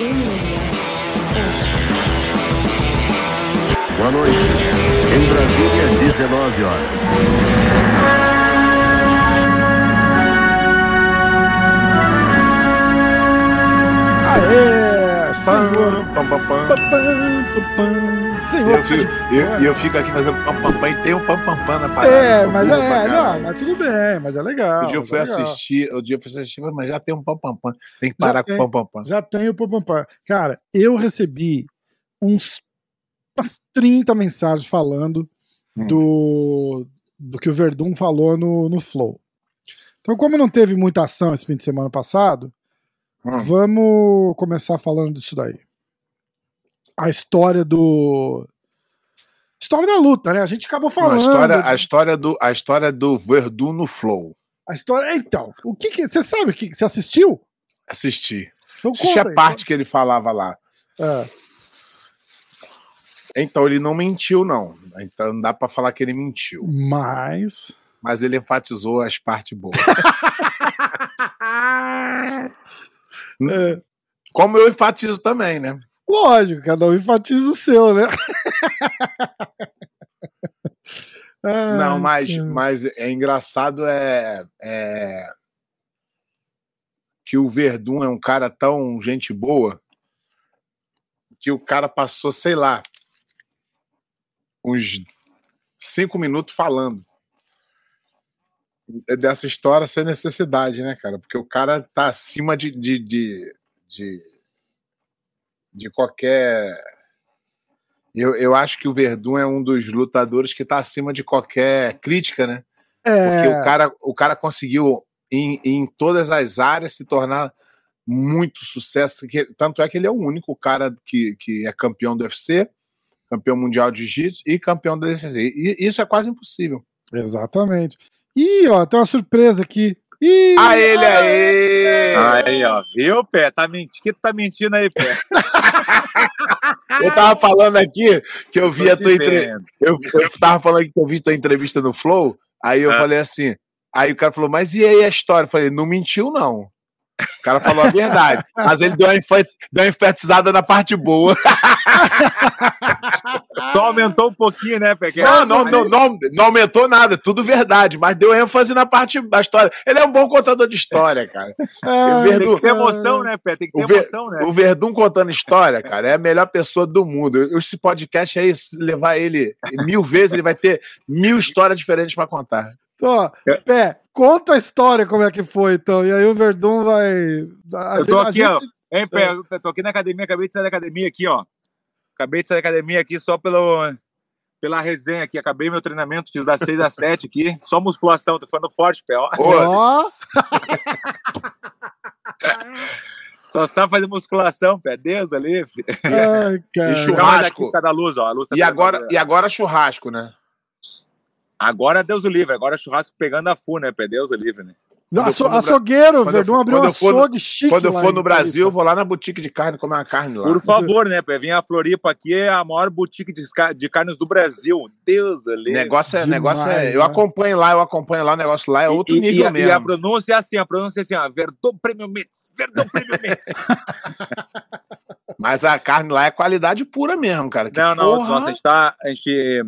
Boa noite. Em Brasília, 19 horas. Aê! Pam, Senhor! pam, pam, pam. Pam, pam. E Senhor! eu, fico, eu, e eu fico aqui fazendo pam pam pam e tem um pam pam pam na parada. É, mas é, não, mas tudo bem, mas é legal. O dia eu mas fui é assistir, o dia eu fui assistir, mas já tem um pam pam pam. Tem que Já parar com tem. o pam pam pam. Já tem o pam, pam, pam. Cara, eu recebi uns umas 30 mensagens falando Hum. do, do que o Verdun falou no, no Flow. Então, como não teve muita ação esse fim de semana passado, Hum. vamos começar falando disso daí. A história do. História da luta, né? A gente acabou Não, falando. a, história, a, história do, a história do Verdun no Flow. A história. Então, o que que. Você sabe o que. Você assistiu? Assisti. Então Assisti a aí. parte que ele falava lá. É. Então ele não mentiu, não. Então não dá pra falar que ele mentiu. Mas. Mas ele enfatizou as partes boas. Como eu enfatizo também, né? Lógico, cada um enfatiza o seu, né? Ai, Não, mas, mas é engraçado é, é que o Verdun é um cara tão gente boa que o cara passou, sei lá, uns cinco minutos falando dessa história sem necessidade, né, cara? Porque o cara tá acima de, de, de, de, de qualquer. Eu, eu acho que o Verdun é um dos lutadores que tá acima de qualquer crítica, né? Porque É, o cara, o cara conseguiu, em, em todas as áreas, se tornar muito sucesso. que- tanto é que ele é o único cara que, que é campeão do UFC, campeão mundial de jiu-jitsu e campeão da DCC. E isso é quase impossível. Exatamente. Ih, ó, tem uma surpresa aqui. Ih, A ele aí! Aí, ó, viu, Pé? Tá mentindo. que tu tá mentindo aí, Pé? Eu tava falando aqui que eu vi Tô a tua entrevista. Eu, eu tava falando que eu vi tua entrevista no Flow. Aí eu Ah. falei assim. Aí o cara falou, mas e aí a história? Eu falei, não mentiu, não. O cara falou a verdade. mas ele deu uma enfatizada na parte boa. Só aumentou um pouquinho, né, Pé? Que- Não, não, não, não, não aumentou nada, tudo verdade, mas deu ênfase na parte da história. Ele é um bom contador de história, cara. ai, Verdun- Tem que ter emoção, né, Pé? Tem que ter Ver- emoção, né? O Verdun contando história, cara, é a melhor pessoa do mundo. Esse podcast aí, se levar ele mil vezes, ele vai ter mil histórias diferentes pra contar. Ó, Pé, conta a história como é que foi, então. E aí o Verdun vai. a Eu tô gente- a aqui, ó. gente- Hein, Pé? Eu tô aqui na academia, acabei de sair da academia aqui, ó. Acabei de sair da academia aqui só pelo, pela resenha aqui. Acabei meu treinamento, fiz das 6 às 7 aqui. Só musculação, tô ficando forte, Pé. Ó. Ó. Só sabe fazer musculação, Pé. Deus ali. filho. Ai, cara. E churrasco. Cada luz, ó. A luz tá E agora, e agora churrasco, né? Agora Deus o livre, agora churrasco pegando a fu, né, Pé? Deus o livre, né? Aço- no açougueiro, o quando eu Verdun for- abriu um for no- açougue chique. Quando eu for no Brasil, eu vou lá na boutique de carne comer uma carne lá. Por favor, né, Pé? Vim a Floripa aqui, é a maior boutique de, de carnes do Brasil. Deus O ali. negócio é, Demais, negócio é. né? Eu acompanho lá, eu acompanho lá, o negócio lá é outro e, nível e, a- mesmo. e a pronúncia é assim, a pronúncia é assim, ó, Verdun Premium Meats, Verdun Premium Meats. Mas a carne lá é qualidade pura mesmo, cara. Que não, não, porra. nossa, a gente tá, a gente,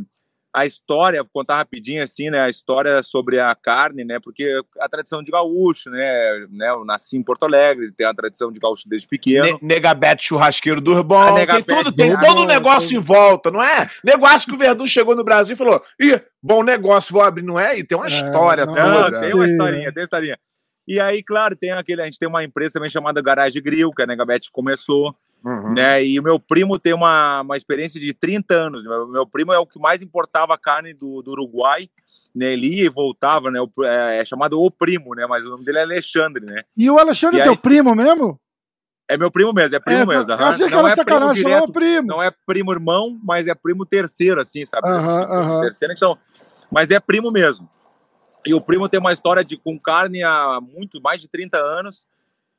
a história, vou contar rapidinho assim, né, a história sobre a carne, né, porque a tradição de gaúcho, né, né, eu nasci em Porto Alegre, tem a tradição de gaúcho desde pequeno. Ne Negabete churrasqueiro do bom. Tem, tudo, tem do todo um negócio tem- em volta, não é? Negócio que o Verdun chegou no Brasil e falou: ih, bom negócio, vou abrir, não é? E tem uma É, história não, Não, toda. tem uma historinha, tem uma historinha. E aí, claro, tem aquele, a gente tem uma empresa também chamada Garage Grill, que a Negabete começou, Uhum. né? E o meu primo tem uma, uma experiência de 30 anos. Meu, meu primo é o que mais importava carne do, do Uruguai, né? Ele ia e voltava, né? O, é, é chamado O Primo, né? Mas o nome dele é Alexandre, né? E o Alexandre E é aí- teu primo mesmo? É meu primo mesmo, é primo é, mesmo. Eu achei que Não era é primo sacanagem, direto, é primo. não é primo irmão, mas é primo terceiro, assim, sabe? Aham. Terceiro, então, mas é primo mesmo. E o primo tem uma história de com carne há muito mais de 30 anos.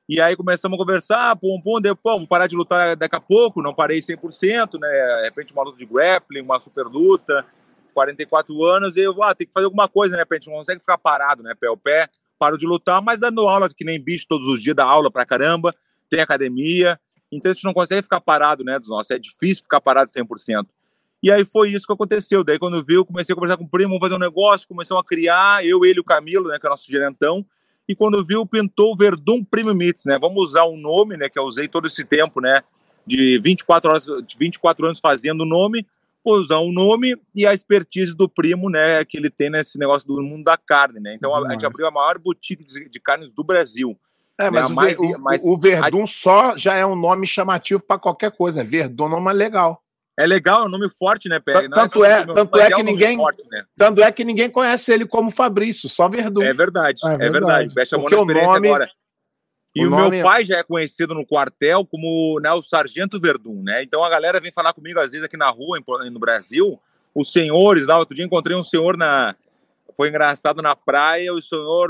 E aí começamos a conversar, pum, pum, depois, vou parar de lutar daqui a pouco, não parei 100%, né? De repente uma luta de grappling, uma super luta, 44 anos, e eu, ah, tem que fazer alguma coisa, né? Pra gente não consegue ficar parado, né? Pé ao pé, paro de lutar, mas dando aula que nem bicho todos os dias, dá aula pra caramba, tem academia, Então a gente não consegue ficar parado, né, dos nossos. É difícil ficar parado 100%. E aí foi isso que aconteceu. Daí quando viu, comecei a conversar com o primo, vamos fazer um negócio, começamos a criar, eu, ele e o Camilo, né, que é o nosso gerentão. E quando viu, pintou o Verdun Premium Meats, né? Vamos usar um nome, né, que eu usei todo esse tempo, né, de 24 horas, de 24 anos fazendo o nome, vou usar um nome e a expertise do primo, né, que ele tem nesse negócio do mundo da carne, né? Então a, a gente abriu a maior boutique de, de carnes do Brasil. É, mas, né, o, mais- o- mais- o Verdun só já é um nome chamativo para qualquer coisa. Verdun é um nome legal. É legal, é um nome forte, né, Pé? Tanto Não é- só o nome, tanto é que ninguém- Forte, né? Tanto é que ninguém conhece ele como Fabrício, só Verdun. É verdade, É é verdade. verdade. Fecha a mão Porque na o experiência nome- agora. E o o, meu pai já é conhecido no quartel como né, o Sargento Verdun, né? Então a galera vem falar comigo às vezes aqui na rua, em- no Brasil, os senhores lá, outro dia encontrei um senhor na... Foi engraçado na praia, o senhor...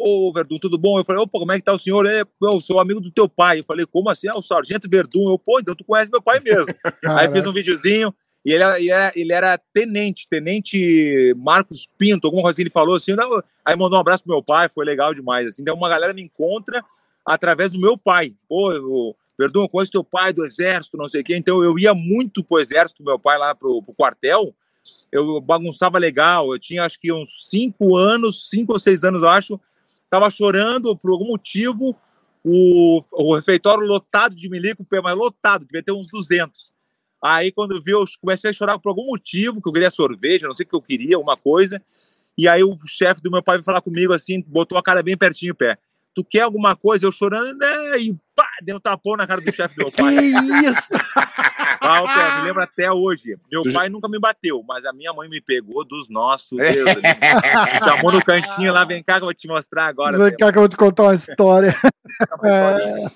Ô, Verdun, tudo bom? Eu falei, opa, como é que tá o senhor? É, eu sou amigo do teu pai. Eu falei, como assim? Ah, o Sargento Verdun. Eu, pô, então tu conhece meu pai mesmo. Aí fez um videozinho e ele era, ele era, ele era tenente, tenente Marcos Pinto, alguma coisa que ele falou assim. Não, aí mandou um abraço pro meu pai, foi legal demais. Assim. Então uma galera me encontra através do meu pai. Pô, eu, Verdun, eu conheço teu pai do exército, não sei o quê. Então eu ia muito pro exército, meu pai lá pro, pro quartel. Eu bagunçava legal. Eu tinha acho que uns cinco anos, cinco ou seis anos, eu acho. Tava chorando por algum motivo. O, o refeitório lotado de milico, mas lotado, devia ter uns 200. Aí, quando viu, eu comecei a chorar por algum motivo, que eu queria sorvete, não sei o que eu queria, alguma coisa. E aí, o chefe do meu pai veio falar comigo assim, botou a cara bem pertinho, pé. Tu quer alguma coisa? Eu chorando, né? E pá, deu um tapão na cara do chefe do meu Que pai. isso? Ah, o pé, me lembro até hoje. Meu Tu- pai nunca me bateu, mas a minha mãe me pegou dos nossos. Deus, me chamou no cantinho lá, vem cá que eu vou te mostrar agora. Vem cá que eu vou te contar uma história. É.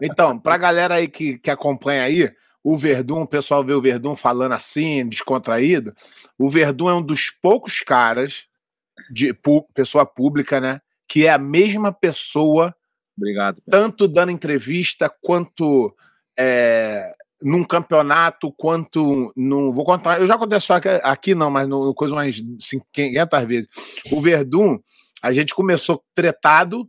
Então, pra galera aí que, que acompanha aí, o Verdun, o pessoal vê o Verdun falando assim, descontraído. O Verdun é um dos poucos caras, de pu- pessoa pública, né? Que é a mesma pessoa, Obrigado. Tanto dando entrevista, quanto é, num campeonato, quanto num. Vou contar, eu já contei só aqui, aqui não, mas no, coisa umas 500 vezes. O Verdun, a gente começou tretado,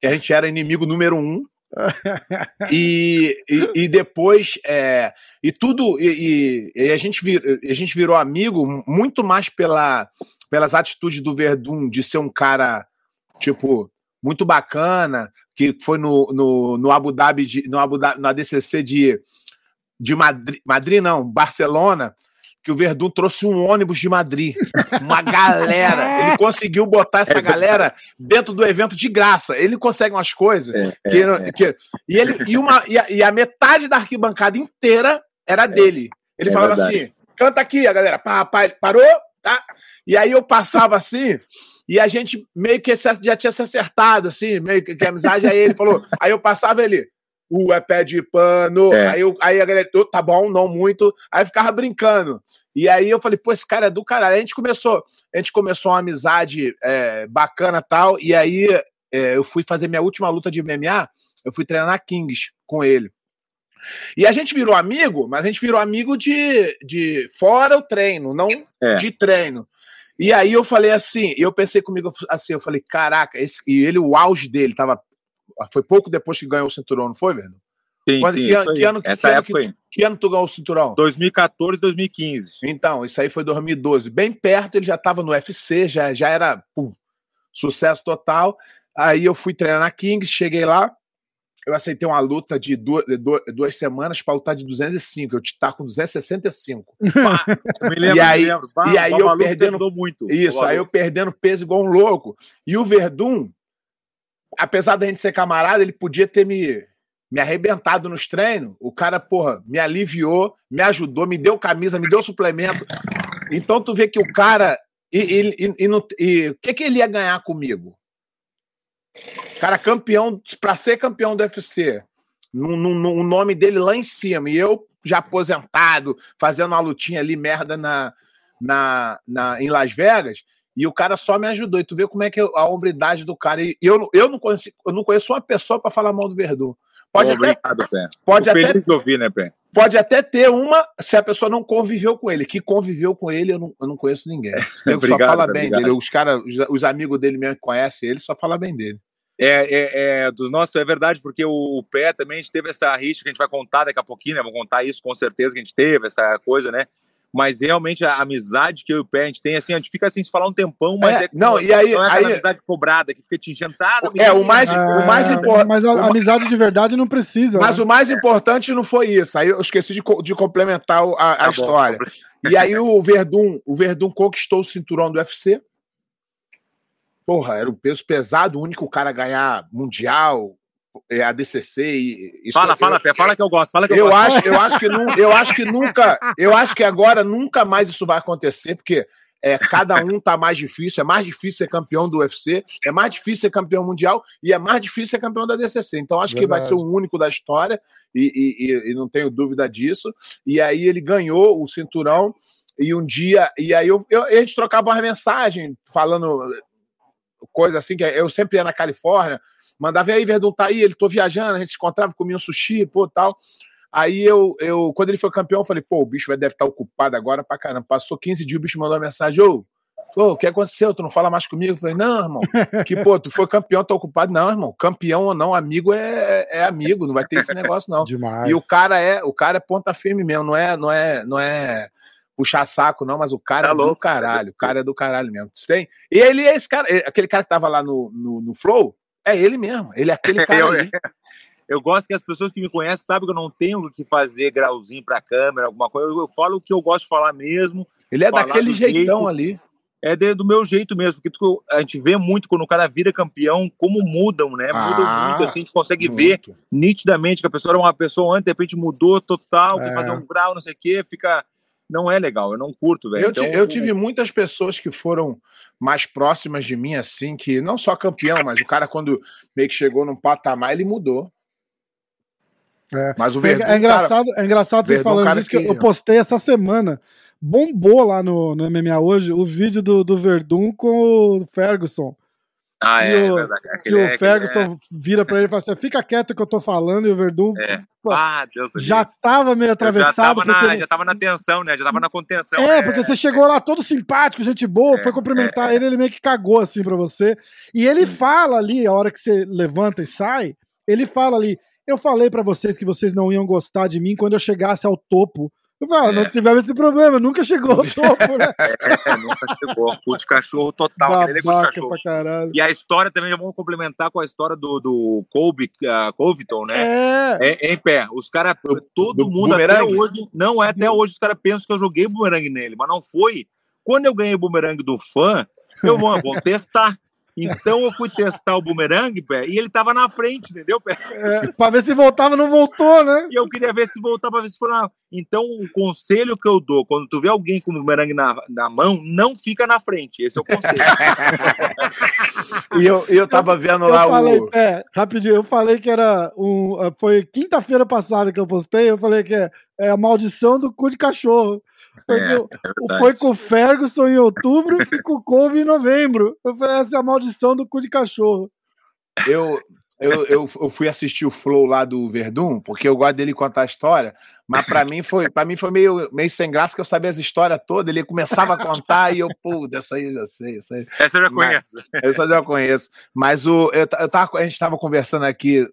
que a gente era inimigo número um. e, e, e depois é, e tudo e, e- a gente vir, a gente virou amigo muito mais pela, pelas atitudes do Verdun de ser um cara tipo muito bacana que foi no, no, no Abu Dhabi de, no Abu Dhabi, no ADCC de de Madrid, Madrid não Barcelona que o Verdun trouxe um ônibus de Madrid uma galera ele conseguiu botar essa galera dentro do evento de graça ele consegue umas coisas É, é, que, não- que- e, ele, e, uma, e, a, e a metade da arquibancada inteira era dele. Ele É falava verdade. assim: canta aqui, a galera. Pá, pá, ele parou, tá? E aí eu passava assim, e a gente meio que já tinha se acertado, assim, meio que, que a amizade. Aí ele falou: aí eu passava ele. O é pé de pano. É. Aí, eu, aí a galera, "Ô, tá bom, não muito. Aí ficava brincando. E aí eu falei, pô, esse cara é do caralho. Aí a gente começou, a gente começou uma amizade é, bacana e tal. E aí é, eu fui fazer minha última luta de MMA, eu fui treinar Kings com ele. E a gente virou amigo, mas a gente virou amigo de, de fora o treino, não É. de treino. E aí eu falei assim, eu pensei comigo assim, eu falei, caraca, esse, e ele, o auge dele tava. Foi pouco depois que ganhou o cinturão, não foi, velho? Sim, Quando- sim, que isso ano- aí. que ano- que Essa ano época que-. Que ano tu ganhou o cinturão? 2014, 2015. Então, isso aí foi 2012. Bem perto, ele já estava no UFC, já, já era pum, sucesso total. Aí eu fui treinar na Kings, cheguei lá, eu aceitei uma luta de duas, de duas, duas semanas para lutar de 205. Eu estava com 265. Pá, me lembro, E aí- me lembro. Pá, e aí eu perdendo- muito. Isso, aí eu perdendo peso igual um louco. E o Verdun, apesar da gente ser camarada, ele podia ter me, me arrebentado nos treinos. O cara, porra, me aliviou, me ajudou, me deu camisa, me deu suplemento. Então tu vê que o cara. E, e, e, e e o que, que ele ia ganhar comigo? Cara, campeão, pra ser campeão do UFC, no, no, no- o nome dele lá em cima, e eu já aposentado, fazendo uma lutinha ali, merda, na, na, na, em Las Vegas, e o cara só me ajudou. E tu vê como é que é a hombridade do cara. E eu, não- eu, não, conheço, eu não conheço uma pessoa para falar mal do Verdun. Pode, Pô, até, Obrigado, Pé. pode, Tô até, ouvir, né, Pé? pode até ter uma se a pessoa não conviveu com ele. Que conviveu com ele, eu não, eu não conheço ninguém. Eu só Obrigado, fala cara, bem obrigado. dele. Os, cara, os, os amigos dele mesmo que conhecem ele, só fala bem dele. É, é, é, dos nossos, é verdade, porque o, o pé também a gente teve essa rixa que a gente vai contar daqui a pouquinho, né? Vamos contar isso com certeza que a gente teve, essa coisa, né? Mas realmente a amizade que eu e o pé a gente tem, assim, a gente fica assim, se falar um tempão, mas É, é, não, e aí- não é aí- amizade cobrada que fica te enchendo. Ah, não É, o mais, o mais É, importante. Mas a, a amizade de verdade não precisa. Mas né? o mais importante não foi isso. Aí eu esqueci de, de complementar o- a, a Tá bom. história. E aí o Verdun, o Verdun conquistou o cinturão do UFC. Porra, era o peso pesado, o único cara a ganhar mundial, é, a DCC e isso Fala, eu- fala, Pé, fala que eu gosto, fala que eu, Eu gosto. acho, eu acho que nu- eu acho que nunca, eu acho que agora nunca mais isso vai acontecer, porque é, cada um tá mais difícil, é mais difícil ser campeão do UFC, é mais difícil ser campeão mundial e é mais difícil ser campeão da DCC. Então acho que vai Verdade. ser o único da história e, e- e- e não tenho dúvida disso. E aí ele ganhou o cinturão e um dia e aí eu, eu- a gente trocava uma mensagem falando coisa assim que eu sempre ia na Califórnia, mandava e aí Verdun tá aí, ele tô viajando, a gente se encontrava, comia um sushi, pô, tal. Aí eu, eu, quando ele foi campeão, eu falei, pô, o bicho vai- deve estar ocupado agora pra caramba. Passou 15 dias, o bicho mandou uma mensagem, ô, ô, o que aconteceu? Tu não fala mais comigo? Eu falei, não, irmão, que, pô, tu foi campeão, tá ocupado. Não, irmão, campeão ou não, amigo é, é amigo, não vai ter esse negócio, não. Demais. E o cara é, o cara é ponta firme mesmo, não é, não é, não é puxar saco não, mas o cara Tá é do louco. caralho, o cara é do caralho mesmo. Tem. E ele é esse cara, é- aquele cara que tava lá no, no, no Flow, é ele mesmo, ele é aquele cara Eu-. Eu gosto que as pessoas que me conhecem sabem que eu não tenho o que fazer grauzinho pra câmera, alguma coisa. Eu, eu falo o que eu gosto de falar mesmo. Ele é daquele jeitão jeito- ali. É de- do meu jeito mesmo, porque tu- a gente vê muito quando o cara vira campeão, como mudam, né? Mudam Ah, muito, assim, a gente consegue ver Muito. nitidamente que a pessoa era uma pessoa antes, de repente mudou total, É. fazer um grau, não sei o quê, fica. Não é legal, eu não curto, velho. Eu, Então, eu tive muitas pessoas que foram mais próximas de mim, assim, que não só campeão, mas o cara, quando meio que chegou num patamar, ele mudou. É. Mas o É, Verdun, é engraçado, é engraçado vocês Verdun, falando cara disso, que eu- que- eu postei essa semana. Bombou lá no, no MMA hoje o vídeo do, do Verdun com o Ferguson. Ah, que é, o- é verdade. O é- aquele Ferguson vira pra ele e fala assim: fica quieto que eu tô falando, e o Verdun É. pô, Ah, Deus já céu. tava meio Eu já atravessado. tava, na, porque- já tava na tensão, né? Já tava na contenção. É, né? porque você chegou lá todo simpático, gente boa, É, foi cumprimentar ele, ele meio que cagou assim pra você. E ele fala ali, a hora que você levanta e sai, ele fala ali: Eu falei pra vocês que vocês não iam gostar de mim quando eu chegasse ao topo. "Ah, não tivemos esse problema, nunca chegou ao topo, né? É, nunca chegou. De cachorro total. aquele é Babaca cachorro. pra caralho. E a história também, já vamos complementar com a história do, do Colby, uh, Covington, né? É, É, em pé. Os caras, todo do mundo até hoje, não é até hoje, os caras pensam que eu joguei bumerangue nele, mas não foi. Quando eu ganhei o bumerangue do fã, eu vou, vou testar. Então eu fui testar o bumerangue, pé, e ele tava na frente, entendeu, pé? é, pra ver se voltava, não voltou, né? E eu queria ver se voltava, ver se foi na. Então, o conselho que eu dou, quando tu vê alguém com o bumerangue na, na mão, não fica na frente. Esse é o conselho. E eu, eu tava vendo Eu lá falei, o. é, rapidinho, eu falei que era um. Foi quinta-feira passada que eu postei, eu falei que é, é a maldição do cu de cachorro. Foi, É, verdade. foi com o Ferguson em outubro e com o Kobe em novembro. Eu falei, essa é a maldição do cu de cachorro. Eu, eu, eu, eu fui assistir o Flow lá do Verdun, porque eu gosto dele contar a história, mas pra mim foi, pra mim foi meio, meio sem graça, que eu sabia as histórias todas, ele começava a contar e eu, pô, dessa aí eu já sei, essa aí. Essa eu já Mas- conheço. Essa eu já conheço. Mas o, eu, eu tava, a gente estava conversando aqui,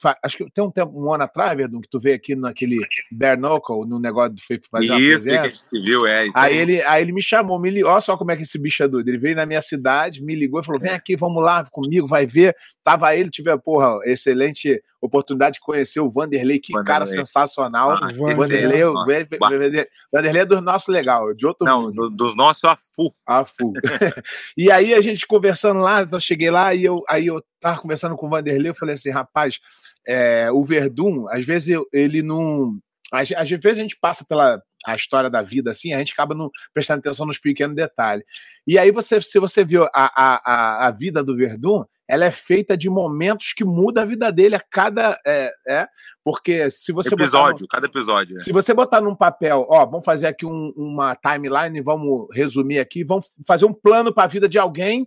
fa- acho que tem um tempo, um ano atrás, Verdun, que tu veio aqui naquele Bare Knuckle, no negócio do Fake fazer uma Isso, que a gente se viu, é. Isso Aí ele, aí ele me chamou, me ligou, olha só como é que esse bicho é doido. Ele veio na minha cidade, me ligou e falou: vem aqui, vamos lá comigo, vai ver. Tava ele, tive, porra, excelente oportunidade de conhecer o Vanderlei, que Vanderlei. cara sensacional. Ah, Vanderlei. O Vanderlei. Vanderlei, é do nosso legal, de outro Não, mundo. do- dos nossos a full. A full. e aí a gente conversando lá, então eu cheguei lá e eu, aí eu tava conversando com o Vanderlei, eu falei assim, rapaz, é, o Verdun, às vezes ele não. Às, às vezes a gente passa pela a história da vida assim, a gente acaba não prestando atenção nos pequenos detalhes. E aí você, se você viu a, a, a vida do Verdun, ela é feita de momentos que muda a vida dele a cada. É, é porque se você episódio, cada episódio. é. se você botar num papel, ó, vamos fazer aqui um- uma timeline, vamos resumir aqui, vamos fazer um plano para a vida de alguém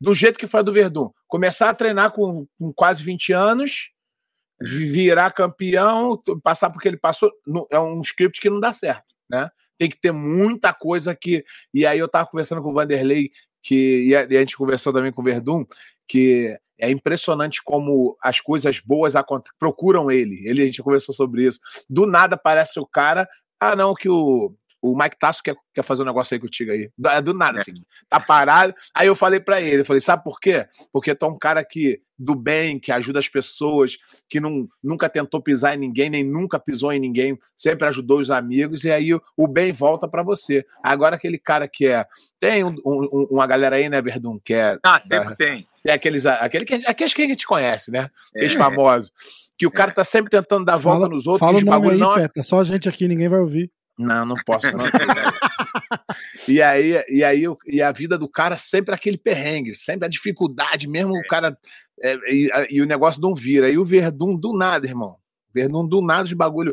do jeito que foi a do Verdun. Começar a treinar com, com quase 20 anos, vi- virar campeão, passar porque ele passou. no- é um script que não dá certo, né? Tem que ter muita coisa que. E aí eu tava conversando com o Vanderlei, que, e a, e a gente conversou também com o Verdun, que é impressionante como as coisas boas procuram ele. Ele, a gente conversou sobre isso. Do nada aparece o cara. Ah, não, que o, o Mike Tasso quer, quer fazer um negócio aí contigo aí. Do, do nada, é. assim. Tá parado. Aí eu falei para ele, eu falei, sabe por quê? Porque tu é um cara que, do bem, que ajuda as pessoas, que não, nunca tentou pisar em ninguém, nem nunca pisou em ninguém, sempre ajudou os amigos, e aí o, o bem volta para você. Agora aquele cara que é. Tem um, um, uma galera aí, né, Verdun, que é. Ah, sempre tem é aqueles, aquele que, aqueles que a gente conhece, né? Aqueles é. famosos. Que o cara tá sempre tentando dar volta fala, nos outros. Fala o nome aí, não... É Peta. Só a gente aqui, ninguém vai ouvir. Não, não posso. Não. e aí, e aí e a vida do cara sempre aquele perrengue, sempre a dificuldade, mesmo o cara. É, e, e, o negócio não vira. E o Verdun do nada, irmão. Verdun do nada de bagulho.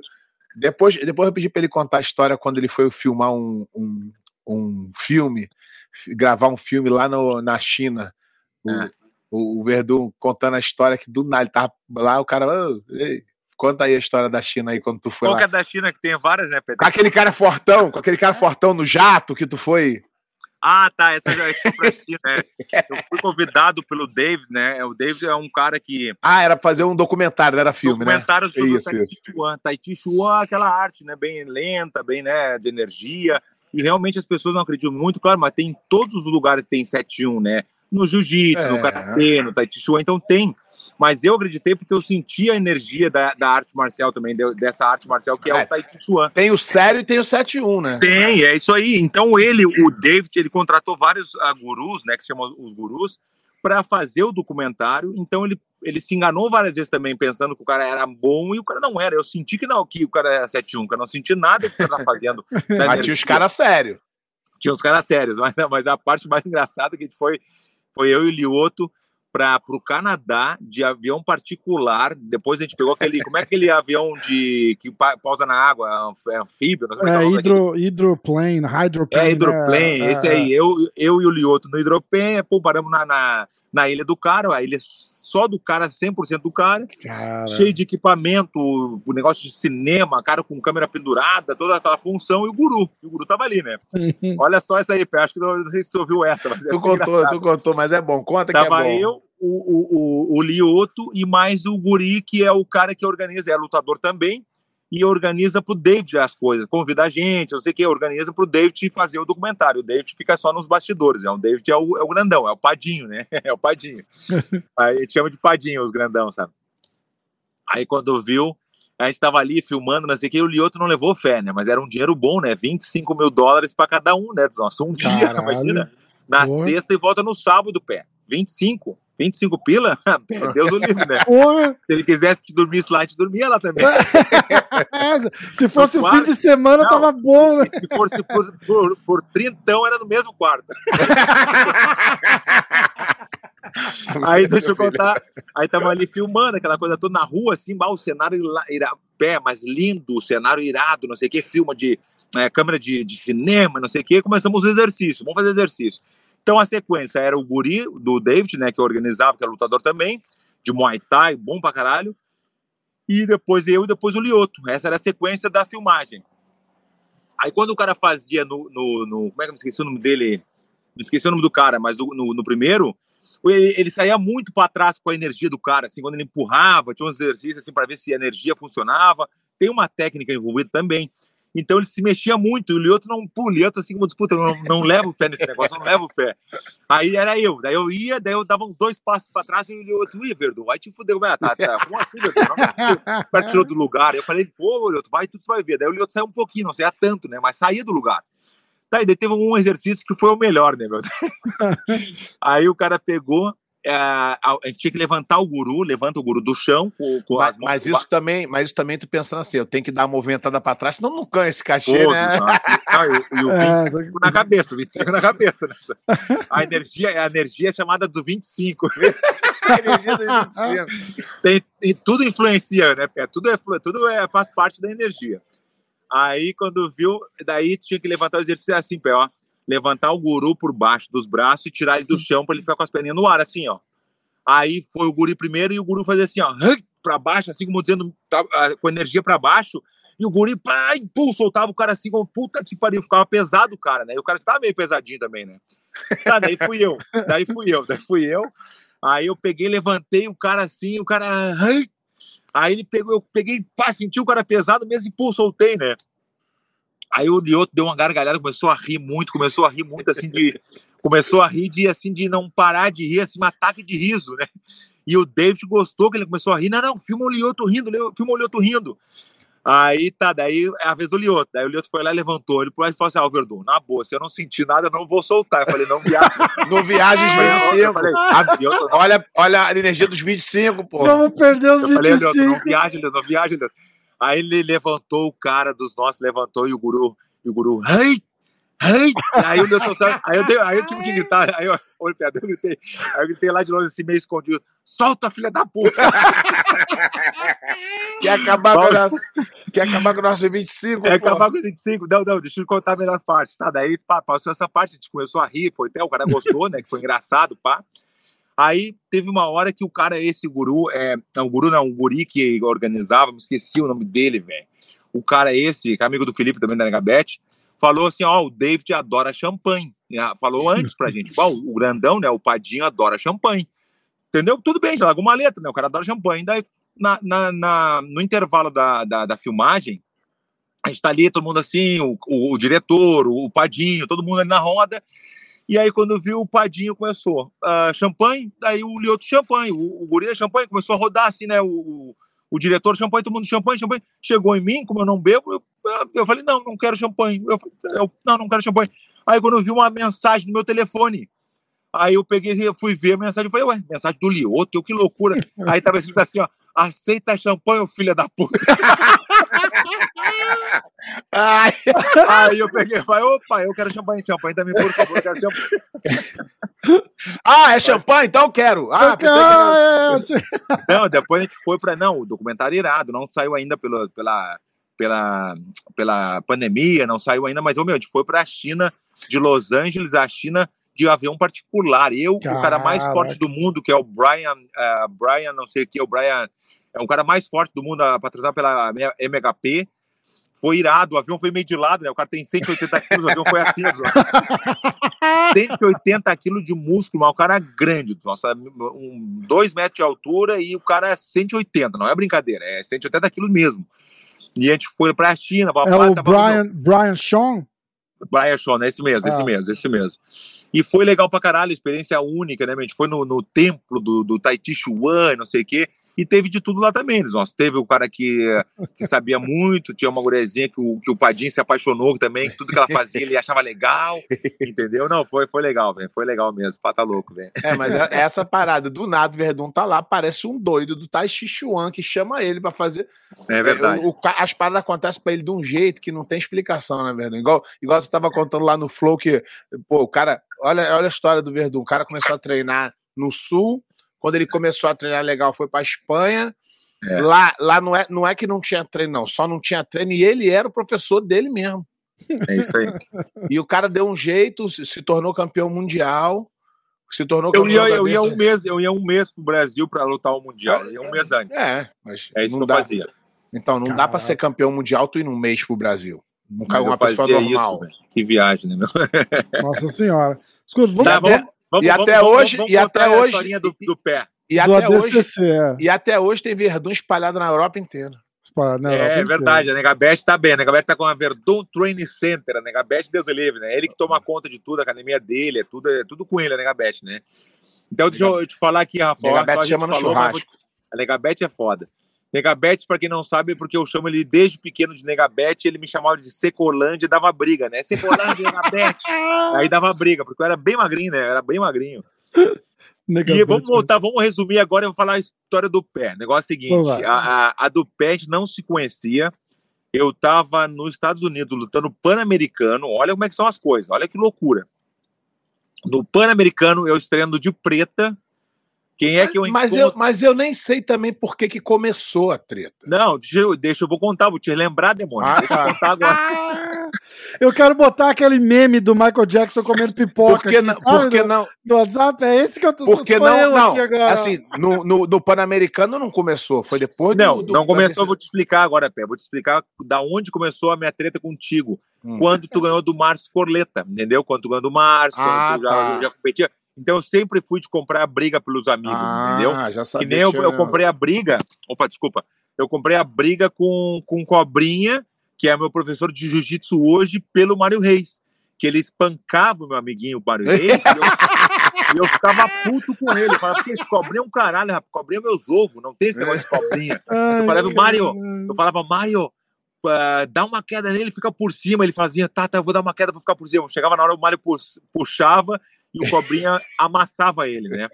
Depois, depois eu pedi para ele contar a história quando ele foi filmar um, um, um filme, gravar um filme lá no, na China. O, é o, o Verdun contando a história que do nada ele tava lá, o cara. Oh, ei, conta aí a história da China aí quando tu foi. Qual lá. é da China que tem várias, né, Pedro? Aquele cara fortão, com aquele cara fortão no jato que tu foi. Ah, tá. Essa já é pra China, né? Eu fui convidado pelo David, né? O David é um cara que. Ah, era pra fazer um documentário, não era filme, documentário né? Documentário sobre isso, o Chuan. Tai Chuan, aquela arte, né? Bem lenta, bem, né? De energia. E realmente as pessoas não acreditam muito, claro, mas tem em todos os lugares tem 7-1, né? No jiu-jitsu, é. no karatê, no tai chi chuan, então tem. Mas eu acreditei porque eu senti a energia da, da arte marcial também, dessa arte marcial que é, é o tai chi chuan. Tem o sério e tem o 7-1, né? Tem, é isso aí. Então ele, o David, ele contratou vários uh, gurus, né, que se chamam os gurus, para fazer o documentário. Então ele, ele se enganou várias vezes também, pensando que o cara era bom e o cara não era. Eu senti que não, que o cara era 7-1, que eu não senti nada que o cara tá fazendo. mas tinha os caras sérios. Tinha os caras sérios, mas, mas a parte mais engraçada é que a gente foi foi eu e o Lioto para o Canadá de avião particular. Depois a gente pegou aquele. Como é aquele avião de que pausa na água? É anfíbio? Não é, é hidro, hidroplane, hydroplane. É, hidroplane, é, esse aí. Eu, eu e o Lioto no hidroplane, pô, paramos na, na, na ilha do cara, a ilha só do cara, 100% do cara, cara, cheio de equipamento, o negócio de cinema, cara com câmera pendurada, toda aquela função, e o guru, e o guru tava ali, né? Olha só essa aí, acho que não, não sei se você ouviu essa. Mas tu contou, tu contou, mas é bom, conta tava que é bom. eu, o, o, o, o Lioto e mais o guri, que é o cara que organiza, é lutador também, e organiza pro David as coisas, convida a gente, não sei o que, organiza pro David fazer o documentário. O David fica só nos bastidores, é o David é o, é o grandão, é o Padinho, né? É o Padinho. Aí a gente chama de Padinho os grandão, sabe? Aí quando viu, a gente tava ali filmando, não sei o que, o Lioto não levou fé, né? Mas era um dinheiro bom, né? 25 mil dólares para cada um, né? Nossa, um Caralho. dia, imagina. Na Porra. sexta e volta no sábado, pé. 25. 25 pila? Deus o livre, né? Se ele quisesse que dormisse lá, a gente dormia lá também. se fosse o fim de semana, não, tava bom, né? Se fosse por, por, por trintão, era no mesmo quarto. aí deixa eu contar. Aí tava ali filmando aquela coisa toda na rua, assim, o cenário ira, pé, mas lindo, o cenário irado, não sei o que, filma de é, câmera de, de cinema, não sei o que. Começamos os exercícios, vamos fazer exercício. Então a sequência era o guri do David, né, que organizava, que é lutador também, de Muay Thai, bom pra caralho. E depois eu e depois o Lioto. Essa era a sequência da filmagem. Aí quando o cara fazia no. no, no como é que eu me esqueci o nome dele? Me esqueci o nome do cara, mas do, no, no primeiro, ele, ele saía muito para trás com a energia do cara, assim, quando ele empurrava, tinha uns exercícios assim para ver se a energia funcionava. Tem uma técnica envolvida também. Então ele se mexia muito, e o Lioto não, pô, o Lioto assim como disputa, não, não levo fé nesse negócio, não levo fé. Aí era eu, daí eu ia, daí eu dava uns dois passos para trás e o Lioto, ia, Verdun, vai te fuder, como é, tá, tá, como assim, Verdun? Não, tirou do lugar. Eu falei, pô, Lioto, vai, tu vai ver. Daí o Lioto saiu um pouquinho, não saía tanto, né, mas saía do lugar. Daí teve um exercício que foi o melhor, né, meu? Aí o cara pegou, é, a gente tinha que levantar o guru, levanta o guru do chão com, com mas, mas isso também, mas isso também tu pensando assim, eu tenho que dar uma movimentada para trás, senão não canha esse cachê, Todos, né? e, o 25 é, na cabeça, 25 na cabeça. Né? A energia, a energia é chamada do 25. a energia do 25. Tem, e tudo influencia, né? Tudo, é, tudo é, faz parte da energia. Aí, quando viu, daí tinha que levantar o exercício assim, pé, ó levantar o guru por baixo dos braços e tirar ele do chão para ele ficar com as perninhas no ar, assim, ó. Aí foi o guru primeiro e o guru fazia assim, ó, para baixo, assim como dizendo, tá, com energia para baixo. E o guri, pá, impulso, soltava o cara assim, como puta que pariu, ficava pesado o cara, né? E o cara estava meio pesadinho também, né? Tá, daí fui eu, daí fui eu, daí fui eu. Aí eu peguei, levantei o cara assim, o cara. Aí ele pegou, eu peguei, pá, senti o cara pesado mesmo e pô, soltei, né? Aí o Lioto deu uma gargalhada, começou a rir muito, começou a rir muito assim de. começou a rir de assim de não parar de rir, assim, um ataque de riso, né? E o David gostou que ele começou a rir. Não, não, filma o Lioto rindo, filma o Lioto rindo. Aí tá, daí é a vez do Lioto. Daí o Lioto foi lá e levantou. Ele falou assim: Ah, Verdun, na boa, se eu não sentir nada, eu não vou soltar. Eu falei: Não viaja. não viaja os 25. Falei, ah, olha, olha a energia dos 25, pô. Vamos perder os eu 25. Falei, Lioto, não viaja, Lioto, não viaja, Lioto. Aí ele levantou o cara dos nossos, levantou e o guru, e o guru, hey, hey! Aí o Lioto, aí eu, dei, aí eu tive que gritar, aí eu, olha, eu gritei, aí eu gritei lá de longe assim, meio escondido, solta, filha da puta! Quer acabar, com o nosso, quer acabar com o nosso 25? Quer acabar com o 25? Não, não, deixa eu contar a melhor parte. Tá, daí pá, passou essa parte, a gente começou a rir, foi até o cara gostou, né? Que foi engraçado, pá. Aí teve uma hora que o cara, esse guru, é, não, guru não, um guri que organizava, me esqueci o nome dele, velho. O cara esse, que é amigo do Felipe também da Negabete, falou assim: ó, o David adora champanhe. Falou antes pra gente, ó, o grandão, né? O Padinho adora champanhe. Entendeu? Tudo bem, já largou uma letra, né? O cara adora champanhe. Daí, na, na, na, no intervalo da, da, da, filmagem, a gente tá ali, todo mundo assim, o, o, o, diretor, o Padinho, todo mundo ali na roda. E aí, quando viu, o Padinho começou. Uh, champanhe, daí o Lioto champanhe, o, o guri da champanhe começou a rodar assim, né? O, o diretor champanhe, todo mundo champanhe, champanhe. Chegou em mim, como eu não bebo, eu, eu falei, não, não quero champanhe. Eu, eu, não, não quero champanhe. Aí, quando eu vi uma mensagem no meu telefone, aí eu peguei, fui ver a mensagem, eu falei, ué, mensagem do Lioto, que loucura. Aí tava escrito assim, ó, aceita champanhe, filha da puta. Ai. Aí eu peguei e falei, opa, eu quero champanhe, champanhe também, por favor, eu quero champanhe. ah, é champanhe? Então eu quero. Ah, eu pensei não. que não. Não, depois a gente foi para não, o documentário irado, não saiu ainda pela, pela, pela, pela pandemia, não saiu ainda, mas, ô, meu, a gente foi para a China, de Los Angeles à China, de avião particular. Eu, Caraca. o cara mais forte do mundo, que é o Brian, uh, Brian, não sei o que, o Brian é um cara mais forte do mundo, patrocinado pela MHP. Foi irado, o avião foi meio de lado, né? O cara tem 180 quilos, o avião foi assim, 180 quilos de músculo, mas o cara é grande, nossa, um, dois metros de altura e o cara é 180, não é brincadeira, é 180 quilos mesmo. E a gente foi pra China. Pra é o Brian, Brian Sean? Brian Sean, é esse mesmo, esse ah. mesmo, esse mesmo. E foi legal pra caralho, experiência única, né? A gente foi no, no templo do, do Taiti Chuan, não sei o quê e teve de tudo lá também. Nós teve o cara que, que sabia muito, tinha uma mulherzinha que o, que o Padim se apaixonou também, que tudo que ela fazia ele achava legal, entendeu? Não, foi, foi legal, velho. Foi legal mesmo. Pá, tá louco, velho. É, mas é, essa parada, do nada o Verdun tá lá, parece um doido do Tai Chuan que chama ele para fazer. É verdade. O, o, as paradas acontecem para ele de um jeito que não tem explicação, né, Verdun? Igual, igual tu tava contando lá no Flow que, pô, o cara, olha, olha a história do Verdun. O cara começou a treinar no sul, quando ele começou a treinar legal, foi para Espanha. É. Lá, lá não, é, não é que não tinha treino, não, só não tinha treino e ele era o professor dele mesmo. É isso aí. e o cara deu um jeito, se, se tornou campeão mundial. Se tornou eu ia, eu ia um mês, eu ia um mês pro Brasil para lutar o mundial, eu ia um mês antes. É, mas é isso que eu dá. fazia. Então não Caramba. dá para ser campeão mundial tu ir num mês pro Brasil. Não cai uma pessoa normal. Isso, que viagem, né, meu? Nossa senhora. Escuta, vamos, tá, vamos, vamos, e até hoje, e até hoje, do, do pé. E até, ADCC, hoje, é. e até hoje tem Verdun espalhado na Europa inteira. Na é, Europa verdade, a Negabete tá bem. A Negabete tá com a Verdun Training Center. A Negabete, Deus livre, né? Ele que toma conta de tudo, a academia dele, é tudo, é tudo com ele, a Negabete, né? Então, deixa eu te falar aqui, Rafa. Negabete chama no falou, churrasco. A Negabete é foda. Negabete, para quem não sabe, é porque eu chamo ele desde pequeno de Negabete, ele me chamava de Secolândia e dava briga, né? Secolândia, Negabete. Aí dava briga, porque eu era bem magrinho, né? Eu era bem magrinho. E vamos voltar, vamos resumir agora, eu vou falar a história do pé. O negócio é o seguinte: a, a, a, do pé não se conhecia. Eu estava nos Estados Unidos lutando Pan-Americano. Olha como é que são as coisas, olha que loucura. No Pan-Americano, eu estreando de preta, quem é que eu mas eu Mas eu nem sei também por que, que começou a treta. Não, deixa eu, deixa, eu vou contar, vou te lembrar, demônio. Ah, deixa eu tá. contar agora. eu quero botar aquele meme do Michael Jackson comendo pipoca. Por que não? Por que não? Do WhatsApp, é esse que eu tô Porque não, não. Assim, no, no, no Pan-Americano não começou, foi depois Não, do, não começou, vou te explicar agora, Pé. Vou te explicar da onde começou a minha treta contigo. Hum. Quando tu ganhou do Márcio Corleta, entendeu? Quando tu ganhou do Márcio, ah, quando tu já, tá. já competia Então eu sempre fui de comprar a briga pelos amigos, entendeu? Ah, já Que sabia. nem eu, eu comprei a briga. Opa, desculpa. Eu comprei a briga com, com Cobrinha, que é meu professor de jiu-jitsu hoje, pelo Mário Reis. Que ele espancava o meu amiguinho, o Mário Reis, e eu, eu ficava puto com ele. Eu falava, porque esse cobrinha é um caralho, rapaz. Cobrinha é meus ovos, não tem esse negócio de cobrinha. Ai, falava, Mário. Eu falava, Mário, ah, dá uma queda nele, fica por cima. Ele fazia, tá, tá, eu vou dar uma queda pra ficar por cima. Chegava na hora, o Mário pux- puxava e o cobrinha amassava ele, né?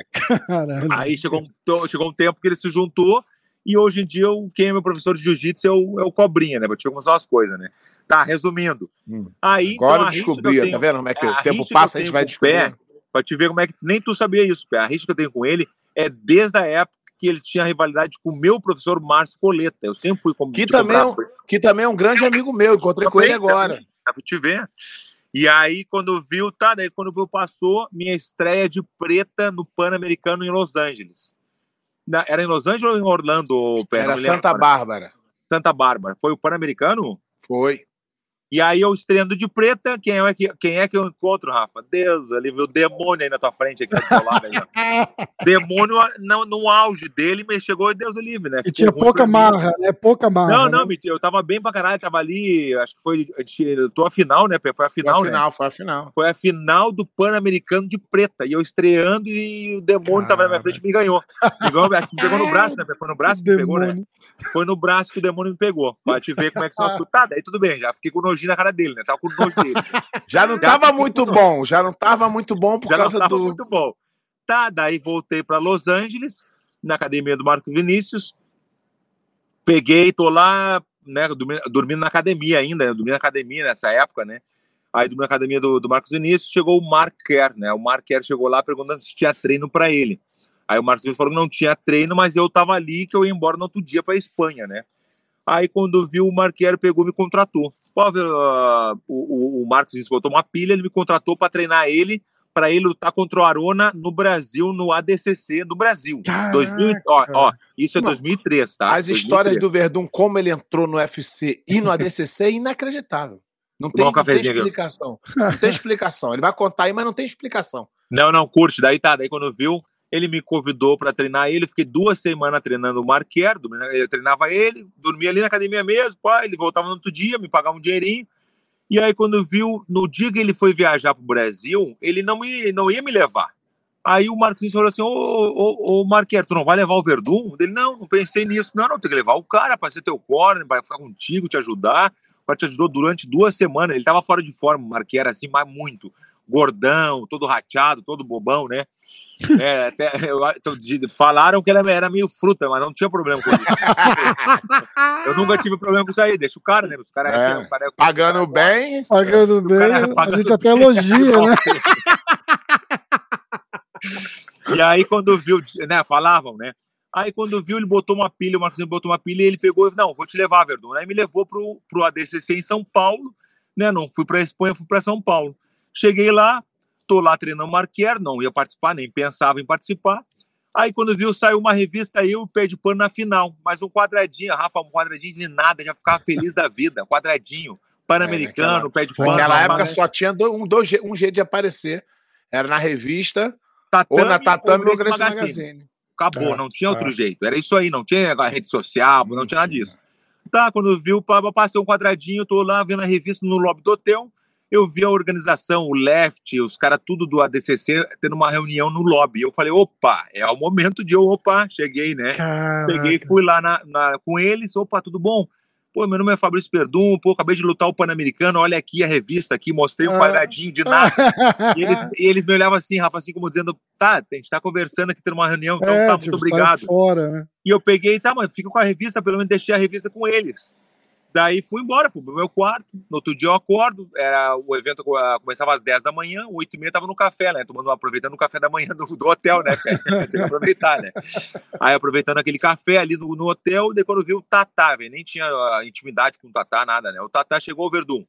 Caralho. Aí chegou um, chegou um tempo que ele se juntou e hoje em dia o- quem é meu professor de jiu-jitsu é o, é o Cobrinha, né? Pra te as coisas, né? Tá, resumindo. Hum. Aí, Agora então, eu descobri, eu tenho- tá vendo como é que a o tempo passa, eu a gente vai descobrindo. Pra te ver como é que. Nem tu sabia isso, Pé. A rixa que eu tenho com ele é desde a época que ele tinha rivalidade com o meu professor Márcio Coleta. Eu sempre fui como. Que de também, é um, que também é um grande amigo meu, encontrei com ele também, agora. também, Dá pra te ver. E aí, quando viu, tá, daí quando viu, passou minha estreia de preta no Pan-Americano em Los Angeles. Na- era em Los Angeles ou em Orlando? Não Era Santa. Bárbara. Santa Bárbara. Foi o Pan-Americano? Foi. E aí eu estreando de preta, quem é que, quem é que eu encontro, Rafa? Deus, ali viu o demônio aí na tua frente, aqui do lado aí. Demônio no, no auge dele, mas chegou Deus o livre, né? E tinha pouca marra, né? Pouca marra. Não, né? não, eu tava bem pra caralho, tava ali, acho que foi, eu tô a final, né? Pé? Foi a Foi final, a né? final, foi a final. Foi a final do Pan-Americano de preta. E eu estreando e o demônio tava na minha frente e me ganhou. Me, ganhou, acho que me pegou no braço, né? Foi no braço que me pegou, né? Foi no braço que o demônio me pegou. Pra te ver como é que são as. Tá, daí tudo bem, já fiquei com nojinho na cara dele, né? Tava com nojo dele. Já não Já tava muito com- bom, já não tava muito bom por já não causa tava do. muito bom. Tá, daí voltei pra Los Angeles, na academia do Marcos Vinícius. Peguei, tô lá, né, dormindo, dormindo na academia ainda, né, dormindo na academia nessa época, né? Aí dormi na academia do, do Marcos Vinícius, chegou o Mark Kerr, né? O Mark Kerr chegou lá perguntando se tinha treino pra ele. Aí o Marcos Vinícius falou que não tinha treino, mas eu tava ali que eu ia embora no outro dia pra Espanha, né? Aí quando viu o Mark Kerr pegou e me contratou. Pô, uh, o, o, o Marcos botou uma pilha, ele me contratou pra treinar ele, pra ele lutar contra o Arona no Brasil, no ADCC no Brasil. Caraca. 2000, ó, ó, isso é Não. 2003, tá? As histórias 2003. do Verdun, como ele entrou no UFC e no ADCC, é inacreditável. Não tem, um não tem explicação. Não tem explicação. Ele vai contar aí, mas não tem explicação. Não, não, curte. Daí tá, daí quando viu, ele me convidou pra treinar ele. Fiquei duas semanas treinando o Marquer, eu treinava ele, dormia ali na academia mesmo, pá, ele voltava no outro dia, me pagava um dinheirinho. E aí quando viu, no dia que ele foi viajar pro Brasil, ele não, me, não ia me levar. Aí o Marquinhos falou assim: Ô, ô, ô Marquer, tu não vai levar o Verdun? Ele, não, não pensei nisso. Não, não, tem que levar o cara pra ser teu corner, pra ficar contigo, te ajudar. O cara te ajudou durante duas semanas. Ele tava fora de forma, o Marquer, assim, mas muito. Gordão, todo rateado, todo bobão, né? É, até, eu- então, de- falaram que ele era meio fruta, mas não tinha problema com isso. Eu nunca tive problema com isso aí. Deixa o cara, né? Os caras É. o cara é- Pagando bem, Pagando bem, cara a pagando gente até elogia, né? E aí, quando viu, né? Falavam, né? Aí, quando viu, ele botou uma pilha, o Marcos botou uma pilha e ele pegou e não, vou te levar, Verdun. Aí me levou pro, pro ADCC em São Paulo, né? Não fui pra Espanha, fui pra São Paulo. Cheguei lá, tô lá treinando Marquer, não ia participar, nem pensava em participar. Aí, quando viu, saiu uma revista, eu e o pé de pano na final. Mas um quadradinho, Rafa, um quadradinho de nada, já ficava feliz da vida. Quadradinho, pan-americano, pé de pano. naquela época né? só tinha do- um, um jeito de aparecer. Era na revista, Tatame ou na Tatame ou Grace Grace Magazine. Acabou, Tá, não tinha outro tá. jeito. Era isso aí, não tinha rede social, não tinha nada disso. Tá, quando viu, passei um quadradinho, tô lá vendo a revista no lobby do hotel. Eu vi a organização, o Left, os caras tudo do ADCC tendo uma reunião no lobby. Eu falei, opa, é o momento de eu, opa, cheguei, né? Peguei, Caraca. fui lá na, na- com eles, opa, tudo bom? Pô, meu nome é Fabrício Verdun, pô, acabei de lutar o Pan-Americano, olha aqui a revista aqui, mostrei um Ah. quadradinho de nada. E eles, e eles me olhavam assim, Rafa, assim como dizendo, tá, a gente tá conversando aqui, tendo uma reunião, então É, tá, tipo, muito sai obrigado. fora, né? E eu peguei, tá, mas fica com a revista, pelo menos deixei a revista com eles. Daí fui embora, fui pro meu quarto. No outro dia eu acordo, era, o evento começava às 10 da manhã, 8 e meia tava no café, né? Tomando, aproveitando o café da manhã do, do hotel, né? Tem que aproveitar, né? Aí aproveitando aquele café ali no, no hotel, daí quando vi o Tatá, velho, nem tinha ah, intimidade com o Tatá, nada, né? O Tatá chegou ao Verdun.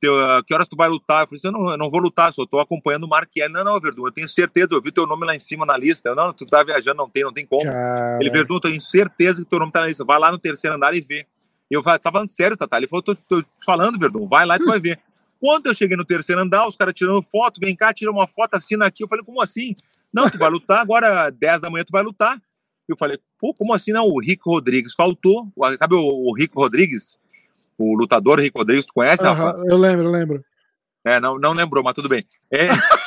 Teu, ah, que horas tu vai lutar? Eu falei assim, eu não, eu não vou lutar, só tô acompanhando o Marquinhos. Não, não, Verdun, eu tenho certeza, eu vi teu nome lá em cima na lista. Eu, não, tu tá viajando, não tem, não tem como. Cara, Ele Verdun, tenho certeza que teu nome tá na lista. Vai lá no terceiro andar e vê. Eu falei, tá falando sério, Tatá? Ele falou, tô, tô te falando, Verdun, vai lá e tu vai ver. Quando eu cheguei no terceiro andar, os caras tirando foto, vem cá, tira uma foto, assina aqui. Eu falei, como assim? Não, tu vai lutar agora, 10 da manhã tu vai lutar. Eu falei, pô, como assim não? O Rico Rodrigues faltou. Sabe o, o Rico Rodrigues? O lutador Rico Rodrigues, tu conhece, Rafa? Aham, eu lembro, eu lembro. É, não, não lembrou, mas tudo bem. É,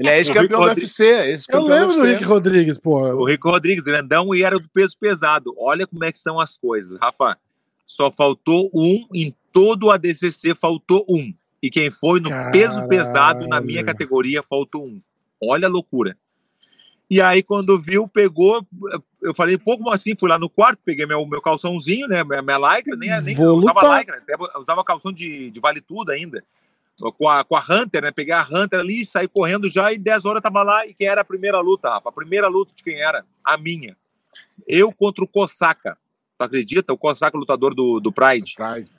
Ele é ex-campeão do Rick UFC. Eu Ex-campeão lembro do UFC. Rick Rodrigues, porra. o Rico Rodrigues, grandão, e era do peso pesado. Olha como é que são as coisas, Rafa. Só faltou um em todo o ADCC, faltou um. E quem foi no peso pesado, na minha Caralho. categoria, faltou um. Olha a loucura. E aí, quando viu, pegou. Eu falei, pô, como assim? Fui lá no quarto, peguei meu, meu calçãozinho, né? Minha, minha lycra, nem, nem Vou eu usava lutar. lycra, até usava calção de, de vale tudo ainda. Com a, com a Hunter, né? Peguei a Hunter ali, saí correndo já e 10 horas tava lá. E quem era a primeira luta, Rafa? A primeira luta de quem era? A minha. Eu contra o Kosaka. Tu acredita? O Kosaka, lutador do, do Pride. Pride.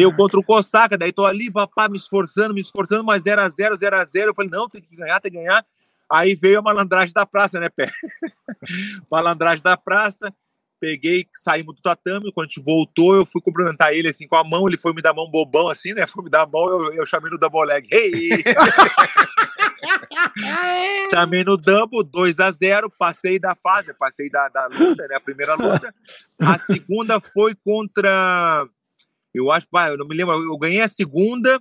Eu contra o Kosaka, daí tô ali, papá, me esforçando, me esforçando, mas 0x0, 0x0. Eu falei, não, tem que ganhar, tem que ganhar. Aí veio a malandragem da praça, né, Pé? malandragem da praça. Peguei, saímos do tatame. Quando a gente voltou, eu fui cumprimentar ele assim com a mão. Ele foi me dar a mão bobão, assim, né? Foi me dar a mão, eu, eu chamei no double leg. Hey! chamei no double, 2x0. Passei da fase, passei da, da luta, né? A primeira luta. A segunda foi contra. Eu acho, pá, eu não me lembro. Eu ganhei a segunda,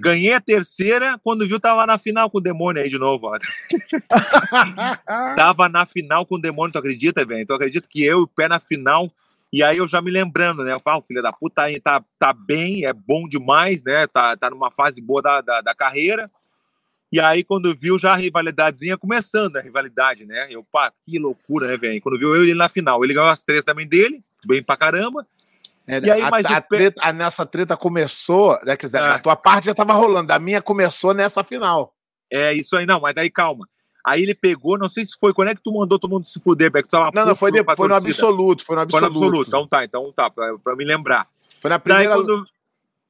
ganhei a terceira. Quando viu, tava na final com o demônio aí de novo. Ó. Tava na final com o demônio, tu acredita, velho? Tu acredita que eu, o pé na final. E aí eu já me lembrando, né? Eu falo, filha da puta, aí tá, tá bem, é bom demais, né? Tá, tá numa fase boa da, da, da carreira. E aí, quando viu, já a rivalidadezinha começando, a rivalidade, né? Eu, pá, que loucura, né, velho? Quando viu eu e ele na final. Ele ganhou as três também dele, bem pra caramba. É, E aí, a, mas a o treta- a- nessa treta começou, né, quer dizer, Ah. a tua parte já tava rolando, a minha começou nessa final. É isso aí, não, mas daí calma. Aí ele pegou, não sei se foi, quando é que tu mandou todo mundo se fuder, Beck? Tu tava Não, não, foi, depois, foi no absoluto, foi no Foi no absoluto. absoluto. Então tá, então tá, pra, pra me lembrar. Foi na Daí primeira quando.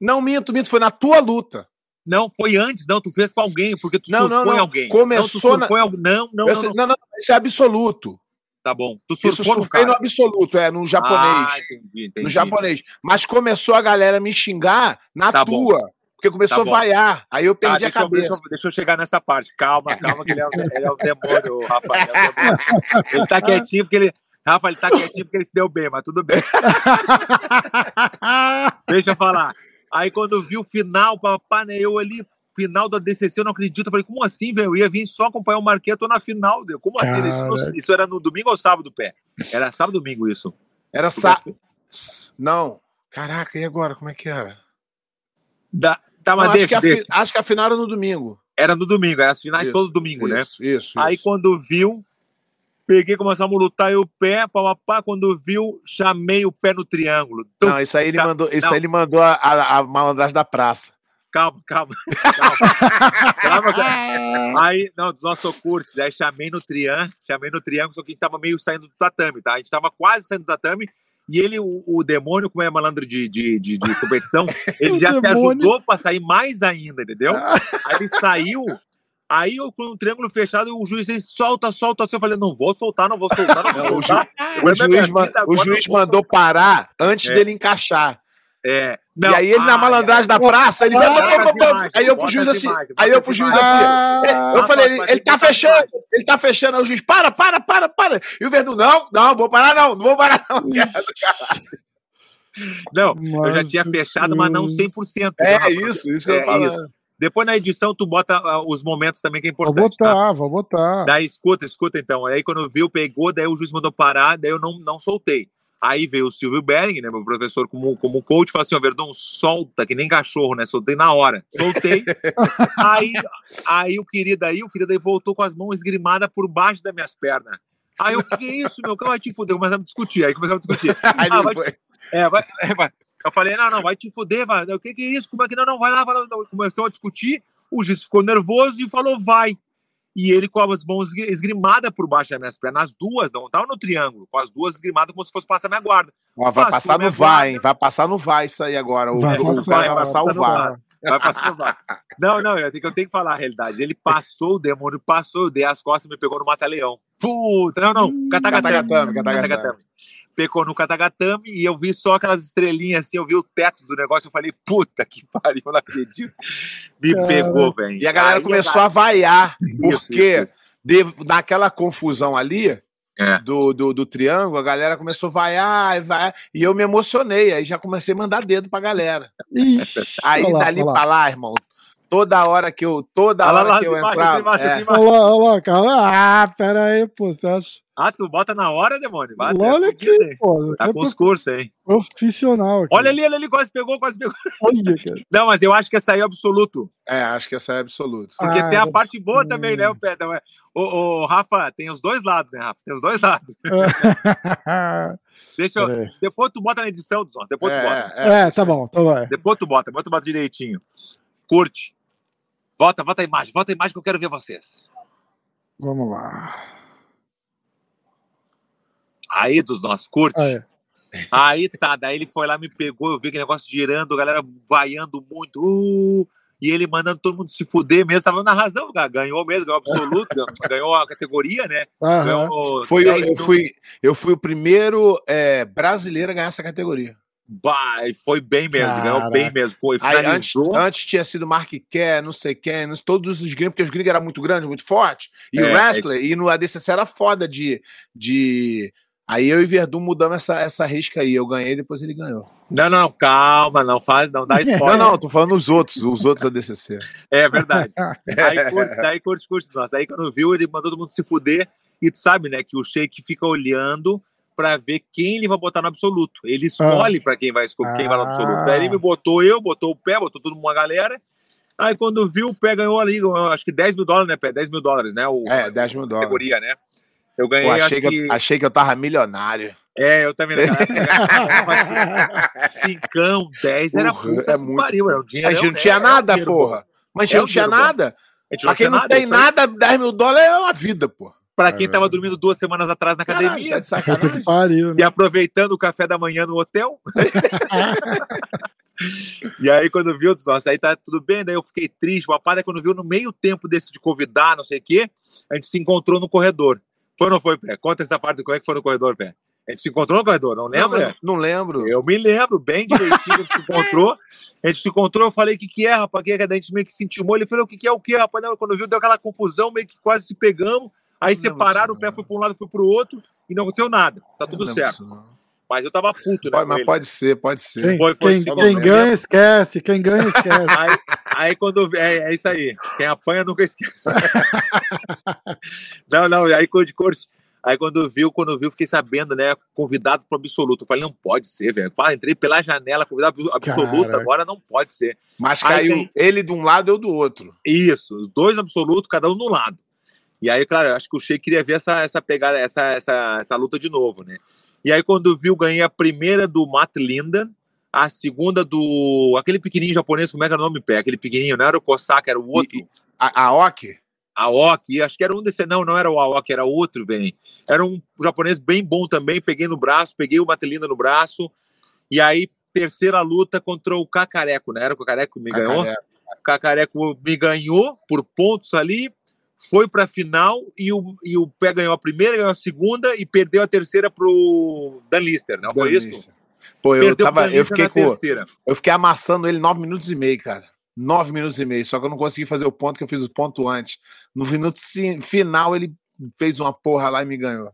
Não, minto, minto, foi na tua luta. Não, foi antes, não, tu fez com alguém, porque tu Não, não, não. alguém. Começou não, na- alguém. Não, não, não, sei- não, não, não, isso é absoluto. Tá bom. Tu Isso surfou no surfei cara. no absoluto, é, no japonês. Ah, entendi, entendi. no japonês. Mas começou a galera me xingar na Tá bom. tua. Porque começou Tá a bom. vaiar. Aí eu Tá, perdi a deixa, eu- cabeça. deixa, eu- deixa eu chegar nessa parte. Calma, calma, que ele é, ele é um demônio, Rafa. Ele, é um demônio. Ele tá quietinho porque ele. Rafa, ele tá quietinho porque ele se deu bem, mas tudo bem. Deixa eu falar. Aí quando vi o final, papai, né, eu ali, final da DCC, eu não acredito. Eu falei, como assim, velho? Eu ia vir só acompanhar o tô na final. Deu. Como assim? Isso, isso era no domingo ou sábado, pé? Era sábado domingo isso? Era sa... Não. Caraca, e agora? Como é que era? Da, tá, mas Não, acho, que fi- acho que a final era no domingo. Era no domingo, era as finais Isso, todos domingo, né? Isso, isso. Aí isso. quando viu, peguei, começamos a lutar, eu o pé, papapá, quando viu, chamei o pé no triângulo. Tum, Não, isso aí ele Ca- mandou, isso não. aí ele mandou a, a, a malandragem da praça. Calma, calma, calma. calma, cara. Aí, não, dos nossos cursos, aí chamei no triângulo, chamei no triângulo, só que a gente tava meio saindo do tatame, tá? A gente tava quase saindo do tatame, e ele, o, o demônio, como é malandro de, de, de, de competição, ele já se demônio. ajudou pra sair mais ainda, entendeu? Aí ele saiu, aí eu com o triângulo fechado, o juiz disse, solta, solta, assim, eu falei, não vou soltar, não vou soltar, não vou Não, o soltar. O minha juiz, vida o juiz mandou parar antes É. dele encaixar. É, e aí ele na ah, malandragem da praça, ele Aí eu pro juiz as assim, imagens, aí eu pro juiz imagens. assim, Ah, eu falei, ele, ele tá fechando, ele tá fechando, aí o juiz, para, para, para, para. E o Verdun, não, não, vou parar não, não vou parar não. Não, eu já tinha fechado, mas não Deus. 100%. É isso, isso que eu É isso. Depois na edição tu bota ah, os momentos também que é Vou importante. tá? botar, vou botar. Daí escuta, escuta então. Aí quando viu, pegou, daí o juiz mandou parar, daí eu não, não soltei. Aí veio o Silvio Bering, né, meu professor como, como coach, falou assim, ó, Verdão, solta, que nem cachorro, né, soltei na hora. Soltei. aí, aí o querido aí, o querido aí voltou com as mãos esgrimadas por baixo das minhas pernas. Aí eu, que isso, meu, que vai te fuder? Começamos a discutir, aí começamos a discutir. Aí Ah, vai- foi- É, vai, é, vai. Eu falei, não, não, vai te fuder, vai. O que, que é isso? Como é que não? Não, vai lá, vai lá. Começou a discutir, o juiz ficou nervoso e falou, vai. E ele com as mãos esgri- esgrimadas por baixo das minhas pernas, as duas, não tava no triângulo, com as duas esgrimadas como se fosse passar minha guarda. Ó, vai Passou passar no vai, hein? Vai passar no vai isso aí agora. O, Vai o passar, vai vai passar o passar no vai. vai. Vai passar no vai. Não, não, eu tenho, que- eu tenho que falar a realidade. Ele passou, o demônio passou, eu dei as costas e me pegou no mata-leão. Puta, não, não, catagatame. Catagatame, catagatame. Pecou no Katagatame e eu vi só aquelas estrelinhas assim, eu vi o teto do negócio, eu falei, puta que pariu, não acredito. Me Cara. pegou, velho. E a galera Aí começou a vaiar, porque isso, isso. de- naquela confusão ali É. do, do, do triângulo, a galera começou a vaiar, e vaiar, e eu me emocionei, aí já comecei a mandar dedo pra galera. Ixi, Aí olha lá, dali olha lá. pra lá, irmão, toda hora que eu, toda Olha lá, hora lá, que eu entrava, é. Olha lá, olha lá, cara. Ah, pera aí, pô, você acha? Ah, tu bota na hora, demônio? Vai, Olha tá aqui, pô. Tá é com os cursos, hein? profissional aqui. Olha ali, olha ali, quase pegou, quase pegou. Olha, cara. Não, mas eu acho que essa aí é absoluto. é, acho que essa é absoluta. Porque Ah, tem a deve parte boa também, né, o? Não é? Ô, Rafa, tem os dois lados, né, Rafa? Tem os dois lados. Deixa eu. Aí. Depois tu bota na edição, dos Depois tu bota. É, É, tá bom, então vai. Depois tu bota, tu bota direitinho. Curte. Volta, volta a imagem, volta a imagem que eu quero ver vocês. Vamos lá. Aí dos nossos, curte. Aí. Aí tá, daí ele foi lá, me pegou, eu vi aquele negócio girando, a galera vaiando muito, uh, e ele mandando todo mundo se fuder mesmo, tava na razão, cara, ganhou mesmo, ganhou absoluto, ganhou- a categoria, né? Ganhou Foi, eu, 10 eu fui, eu fui o primeiro é, brasileiro a ganhar essa categoria. Bah, e foi bem mesmo, Caraca. ganhou bem mesmo. Foi, Aí, antes, antes tinha sido Mark Kerr, não sei quem, todos os gringos, porque os gringos eram muito grandes, muito fortes, e É, o wrestler, e no ADCC era foda de. de... Aí eu e Verdun mudamos essa, essa risca aí. Eu ganhei, depois ele ganhou. Não, não, calma, não faz, não dá Não, spoiler. não, tô falando os outros, os outros ADCC. É verdade. Aí curte, daí curte, curte. Nossa, aí quando viu, ele mandou todo mundo se fuder. E tu sabe, né, que o Sheik fica olhando pra ver quem ele vai botar no absoluto. Ele escolhe pra quem vai escolher, quem vai no absoluto. Ah. Daí ele me botou eu, botou o pé, botou todo mundo uma galera. Aí quando viu, o pé ganhou ali, acho que 10 mil dólares, né, pé? 10 mil dólares, né? O, É, a 10 mil dólares. categoria, né? Eu Pô, ganhei, acho achei, que que... eu, achei que eu tava milionário. É, eu também. Cincão, 10 era puta é muito. pariu. Era um A dinheiro, gente não tinha nada, porra. Mas a gente É não tinha nada. A Pra quem não tem nada, 10 mil dólares é uma vida, porra. Pra quem É tava dormindo duas semanas atrás na academia de pariu, e né? aproveitando o café da manhã no hotel. e aí, quando viu, nossa, aí tá tudo bem. Daí eu fiquei triste. O rapaz, quando viu no meio tempo desse de convidar, não sei o quê, a gente se encontrou no corredor. Foi ou não foi, Pé? Conta essa parte, como é que foi no corredor, Pé? A gente se encontrou no corredor, não lembra? Não, não lembro. Eu me lembro bem direitinho, a gente se encontrou. A gente se encontrou, eu falei, o que, que é, rapaz? Que é? A gente meio que se intimou. Ele falou, o que, que é o que, rapaz? Não, quando viu, deu aquela confusão, meio que quase se pegamos. Aí separaram, o pé foi para um lado, foi para o outro, e não aconteceu nada. Tá tudo certo. Mas eu tava puto, né? Pode- mas ele. pode ser, pode ser. Quem, Foi- foi quem- quem uma ganha, esquece. Quem ganha, esquece. Aí, aí quando. É, é isso aí. Quem apanha nunca esquece. não, não, aí quando, aí quando viu, quando viu, fiquei sabendo, né? Convidado pro absoluto. Eu falei, não pode ser, velho. Entrei pela janela, convidado pro absoluto, Caraca. agora não pode ser. Mas Aí caiu tem- ele de um lado eu do outro. Isso, os dois absolutos, cada um no lado. E aí, claro, eu acho que o Sheik queria ver essa, essa pegada, essa, essa, essa luta de novo, né? E aí, quando viu, ganhei a primeira do Matt Linda, a segunda do. aquele pequenininho japonês, como é que era o nome, pé? Aquele pequenininho, não era o Kosaka, era o outro. E- A, a Ok? Aoki, acho que era um desse, não, não era o Aoki, era outro, bem. Era um japonês bem bom também, peguei no braço, peguei o Matelina no braço, e aí, terceira luta contra o Cacareco, né? Era o Cacareco que me ganhou? Cacareco. O Cacareco me ganhou por pontos ali, foi pra final, e o, e o Pé ganhou a primeira, ganhou a segunda, e perdeu a terceira pro Dan Lister, não foi isso? Pô, eu, Perdeu tava, eu, fiquei com, terceira. eu fiquei amassando ele nove minutos e meio, cara. Nove minutos e meio. Só que eu não consegui fazer o ponto, que eu fiz o ponto antes. No minuto final, ele fez uma porra lá e me ganhou.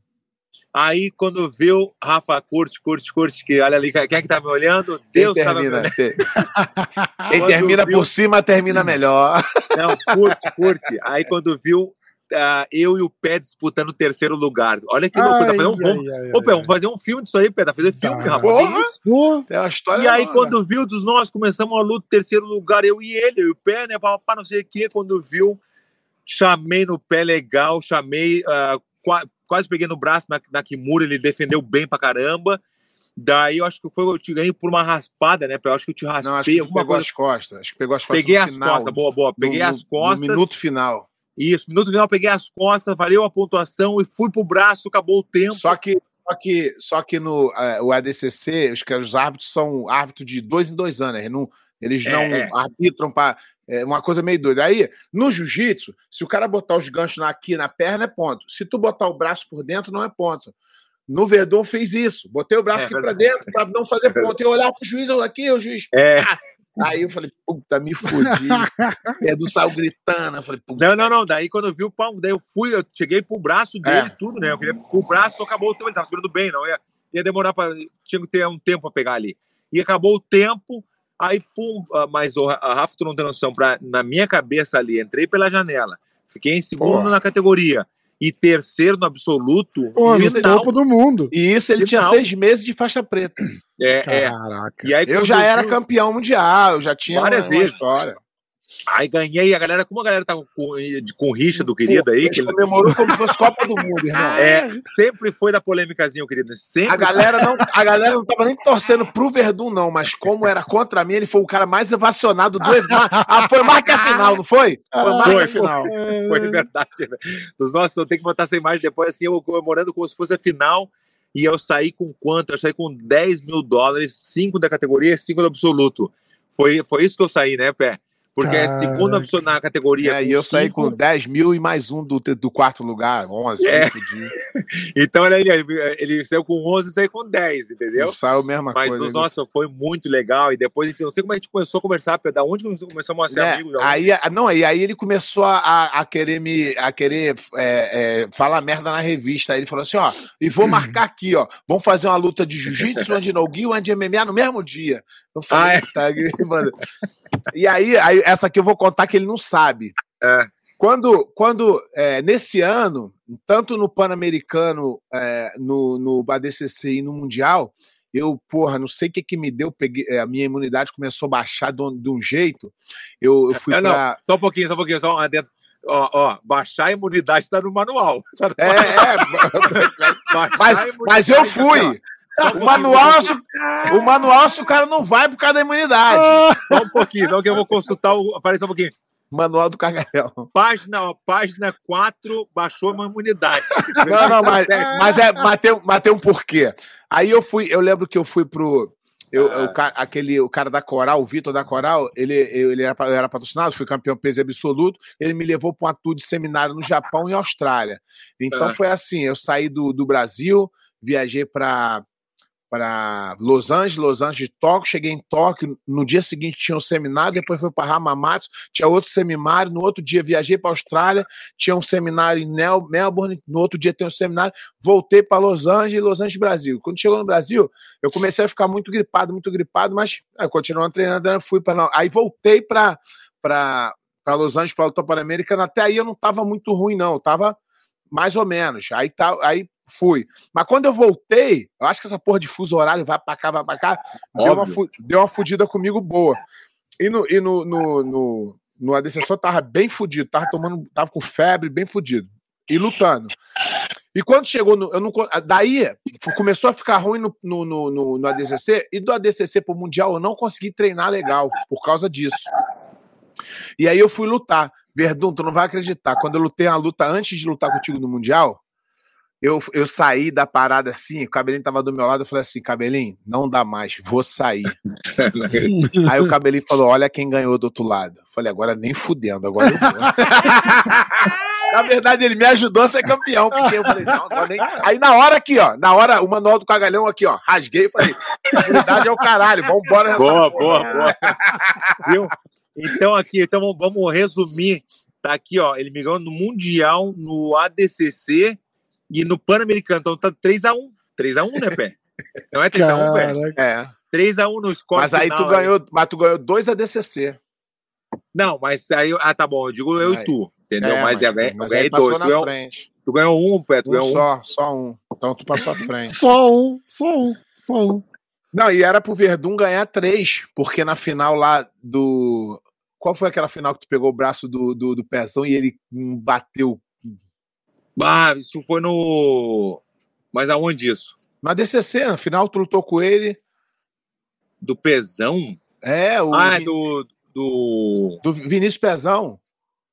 Aí, quando viu, Rafa, curte, curte, curte, que olha ali, quem é que tá me olhando? Quem Deus tava me termina, olhando. te- Quem Quando termina viu- por cima, termina melhor. Não, curte, curte. Aí quando viu ah, eu e o Pé disputando o terceiro lugar. Olha que loucura. Tá um, vamos, ai, Ô, Pé, vamos fazer um filme disso aí, Pé. Tá fazendo filme, Tá. rapaz. Porra! É uma história. E aí, longa. quando viu dos nós, começamos a luta, terceiro lugar, eu e ele, eu e o Pé, né? Papá, não sei o quê. Quando viu, chamei no pé legal, chamei, ah, qua- quase peguei no braço na, na Kimura, ele defendeu bem pra caramba. Daí eu acho que foi, eu te ganhei por uma raspada, né? Eu acho que eu te raspei Não, acho que pegou coisa. as costas. Acho que pegou as costas. Peguei no as final, costas, boa, boa. Peguei no- as costas. No minuto final. Isso, minuto final, peguei as costas, valeu a pontuação e fui pro braço, acabou o tempo. Só que, só que, só que no eh, o ADCC, os, que os árbitros são árbitros de dois em dois anos. Eles não, eles É, não é. arbitram para uma coisa meio doida. Aí, no jiu-jitsu, se o cara botar os ganchos aqui na perna, é ponto. Se tu botar o braço por dentro, não é ponto. No Verdun fiz isso. Botei o braço É aqui verdade. dentro pra não fazer ponto. Eu olhar pro juiz, eu aqui, o juiz. É. Aí eu falei, puta, me fudi. Verdun saiu gritando. Eu falei, puta. Não, não, não. Daí quando eu vi o pau, daí eu fui, eu cheguei pro braço dele É. tudo, né? Eu queria o braço, acabou o tempo, ele tava segurando bem, não ia, ia demorar para tinha que ter um tempo pra pegar ali. E acabou o tempo, aí pum, ah, mas o Rafa, tu não tem noção, pra, na minha cabeça ali, entrei pela janela, fiquei em segundo Porra. na categoria e terceiro no absoluto, Pô, no final. topo do mundo. E isso ele tinha Final. seis meses de faixa preta. É, é. Caraca. E aí, Eu já era vi- campeão mundial, eu já tinha Várias uma, uma vezes. história. Aí ganhei, a galera, como a galera tava com, com rixa do querido aí, que ele- comemorou como se fosse Copa do Mundo, irmão. é, sempre foi da polêmicazinha, o querido. Sempre A galera, não, a galera não tava nem torcendo pro Verdun, não, mas como era contra mim, ele foi o cara mais ovacionado do evento. Ah, foi mais que a final, não foi? Foi mais Foi, final. Foi verdade. né? Dos nossos, eu tenho que botar essa imagem depois, assim, eu comemorando como se fosse a final. E eu saí com quanto? Eu saí com 10 mil dólares, 5 da categoria e 5 do absoluto. Foi, foi isso que eu saí, né, Pé? Porque é Caraca. segundo absoluto na categoria. É, e eu saí cinco. com 10 mil e mais um do, do quarto lugar, 11. É. Então ele, ele, ele saiu com 11 e saiu com 10, entendeu? Saiu a mesma Mas, coisa. nos, nossa, foi muito legal. E depois, a gente, não sei como a gente começou a conversar, da onde que começamos a ser né? amigos? Aí, a- não, e aí ele começou a, a querer me a querer é, é, falar merda na revista. Aí ele falou assim: ó, e vou marcar aqui, ó. Vamos fazer uma luta de jiu-jitsu, uma de no-gi, uma de MMA no mesmo dia. Eu falei, Ah, é? tá, mano. E aí, aí, essa aqui eu vou contar que ele não sabe. É. Quando, quando é, nesse ano, tanto no Pan-Americano, é, no, no ADCC e no Mundial, eu, porra, não sei o que que me deu, peguei, é, a minha imunidade começou a baixar de um, de um jeito. Eu, eu fui É, não, pra. só um pouquinho, só um pouquinho, só um adentro. Ó, ó, baixar a imunidade tá no manual. Tá no É, é, mas, mas eu tá fui. Um O manual, é se- o manual, é se o cara não vai por causa da imunidade. Só um pouquinho, só que eu vou consultar o. Aparece um pouquinho. Manual do cagalhão. Página, ó, página 4, baixou a imunidade. Não, não, mas, mas é, mas tem, mas tem um porquê. Aí eu fui, eu lembro que eu fui pro. Eu, Ah. o, ca- aquele, o cara da Coral, o Vitor da Coral, ele, eu- ele era, eu era patrocinado, fui campeão peso absoluto. Ele me levou para uma tour de seminário no Japão e Austrália. Então Ah. foi assim: eu saí do, do Brasil, viajei para para Los Angeles, Los Angeles de Tóquio, cheguei em Tóquio, no dia seguinte tinha um seminário, depois fui para Hamamatsu, tinha outro seminário, no outro dia viajei para Austrália, tinha um seminário em Melbourne, no outro dia tem um seminário, voltei para Los Angeles, Los Angeles, Brasil. Quando chegou no Brasil, eu comecei a ficar muito gripado, muito gripado, mas continuando treinando, eu fui para aí voltei para para Los Angeles, para o Pan-Americano, até aí eu não estava muito ruim não, eu tava mais ou menos. Aí tá, aí fui. Mas quando eu voltei, eu acho que essa porra de fuso horário vai pra cá, vai pra cá, deu uma, fu- deu uma fudida comigo boa. E no, e no, no, no, no ADCC eu tava bem fudido, tava tomando, tava com febre, bem fudido. E lutando. E quando chegou no. Eu não, daí começou a ficar ruim no, no, no, no, no ADCC, e do ADCC pro Mundial eu não consegui treinar legal por causa disso. E aí eu fui lutar. Verdun, tu não vai acreditar. Quando eu lutei uma luta antes de lutar contigo no Mundial, eu, eu saí da parada assim, o cabelinho tava do meu lado, eu falei assim, cabelinho, não dá mais, vou sair. Aí o cabelinho falou: olha quem ganhou do outro lado. Eu falei, agora nem fudendo, agora eu vou. Na verdade, ele me ajudou a ser campeão, porque eu falei, não, agora nem. Aí na hora aqui, ó, na hora, o manual do cagalhão aqui, ó, rasguei e falei, verdade é o caralho, vambora nessa Boa, porra. boa, boa. Viu? Então, aqui, então vamos- vamos resumir. Tá aqui, ó. Ele me ganhou no Mundial, no ADCC e no Pan-Americano. Então tá 3x1. 3x1, né, Pé? Não é 3x1, Pé? É. 3x1 no score Mas aí final, tu ganhou, mas tu ganhou dois ADCC. Não, mas aí. Ah, tá bom. Eu digo eu Aí. e tu. Entendeu? É, mas, mas, mas, mas ganhei aí passou dois. na Tu ganhou, frente. tu ganhou um, Pé. Tu Um ganhou um. só, só um. Então tu passou à frente. Só um, só um, só um. Não, e era pro Verdun ganhar três, porque na final lá do. Qual foi aquela final que tu pegou o braço do, do, do pezão e ele bateu? Ah, isso foi no. Mas aonde isso? Na DCC, na final tu lutou com ele. Do Pesão? É, o Ah, é do. do... do Vinícius Pezão.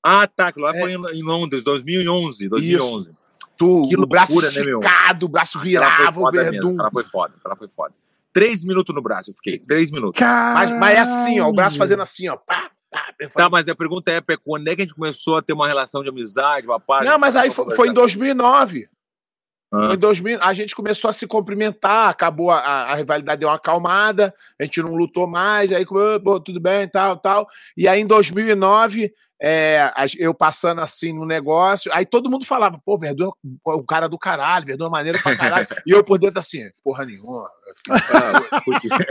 Ah, tá. que Lá É. foi em Londres, 2011. 2011. Tu, Que o braço loucura, né, esticado, o braço virava, o mesmo. Ela foi foda. Ela foi foda. Três minutos no braço, eu fiquei. Três minutos. Mas, mas é assim, ó, o braço fazendo assim, ó. Pá, Tá, falei, mas a pergunta é, Pé, quando é que a gente começou a ter uma relação de amizade, uma paz? Não, mas aí foi, foi em 2009. Ah. Em 2000, a gente começou a se cumprimentar, acabou a, a, a, rivalidade, deu uma acalmada, a gente não lutou mais, aí tudo bem, tal, tal. E aí em 2009, é, eu passando assim no negócio, aí todo mundo falava, pô, Verdun é o cara do caralho, Verdun é maneiro pra caralho. e eu por dentro assim, porra nenhuma.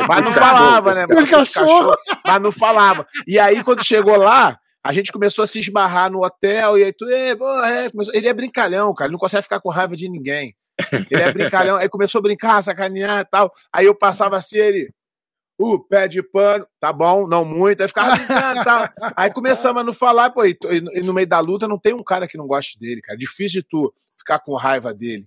mas não falava, né? Mas, cachorro. mas não falava. E aí quando chegou lá, a gente começou a se esbarrar no hotel, e aí tu, é, é, ele é brincalhão, cara, ele não consegue ficar com raiva de ninguém. Ele é brincalhão, aí começou a brincar, sacanear e tal. Aí eu passava assim, ele, o uh, pé de pano, tá bom, não muito, aí ficava brincando tal. Aí começamos a não falar, pô, e, e no meio da luta não tem um cara que não goste dele, cara. Difícil de tu ficar com raiva dele.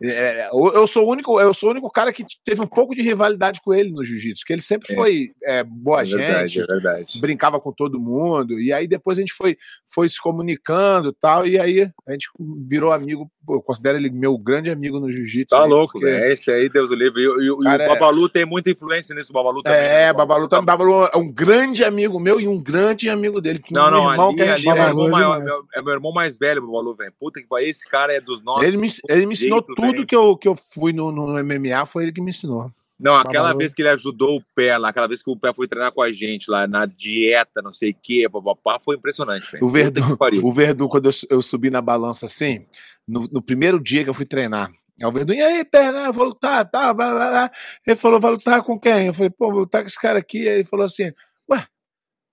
É, é eu sou o único, eu sou o único cara que teve um pouco de rivalidade com ele no jiu-jitsu, que ele sempre é. foi é, boa é verdade, gente, é brincava com todo mundo, e aí depois a gente foi, foi se comunicando tal, e aí a gente virou amigo, eu considero ele meu grande amigo no jiu-jitsu. Tá aí, louco, porque... né? Esse aí, Deus o livre. E, e, e o é Babalu tem muita influência nisso, o Babalu também. É, né? Babalu também. Babalu é um grande amigo meu e um grande amigo dele. Não, não, irmão ali, que ali é, meu maior, meu, é meu irmão mais velho, Babalu, velho. Puta que pariu, esse cara é dos nossos. Ele me, ele me ensinou tudo tudo que eu, que eu fui no, no MMA foi ele que me ensinou. Não, aquela vez que ele ajudou o pé lá, aquela vez que o pé foi treinar com a gente lá na dieta, não sei o quê, papapá, foi impressionante. O Verdun, o Verdun, quando eu, eu, subi na balança assim, no, no, primeiro dia que eu fui treinar, o Verdun, e aí, perna, eu vou lutar, tá, vai, vai, vai. Ele falou, vai lutar com quem? Eu falei, pô, vou lutar com esse cara aqui. Aí ele falou assim, ué,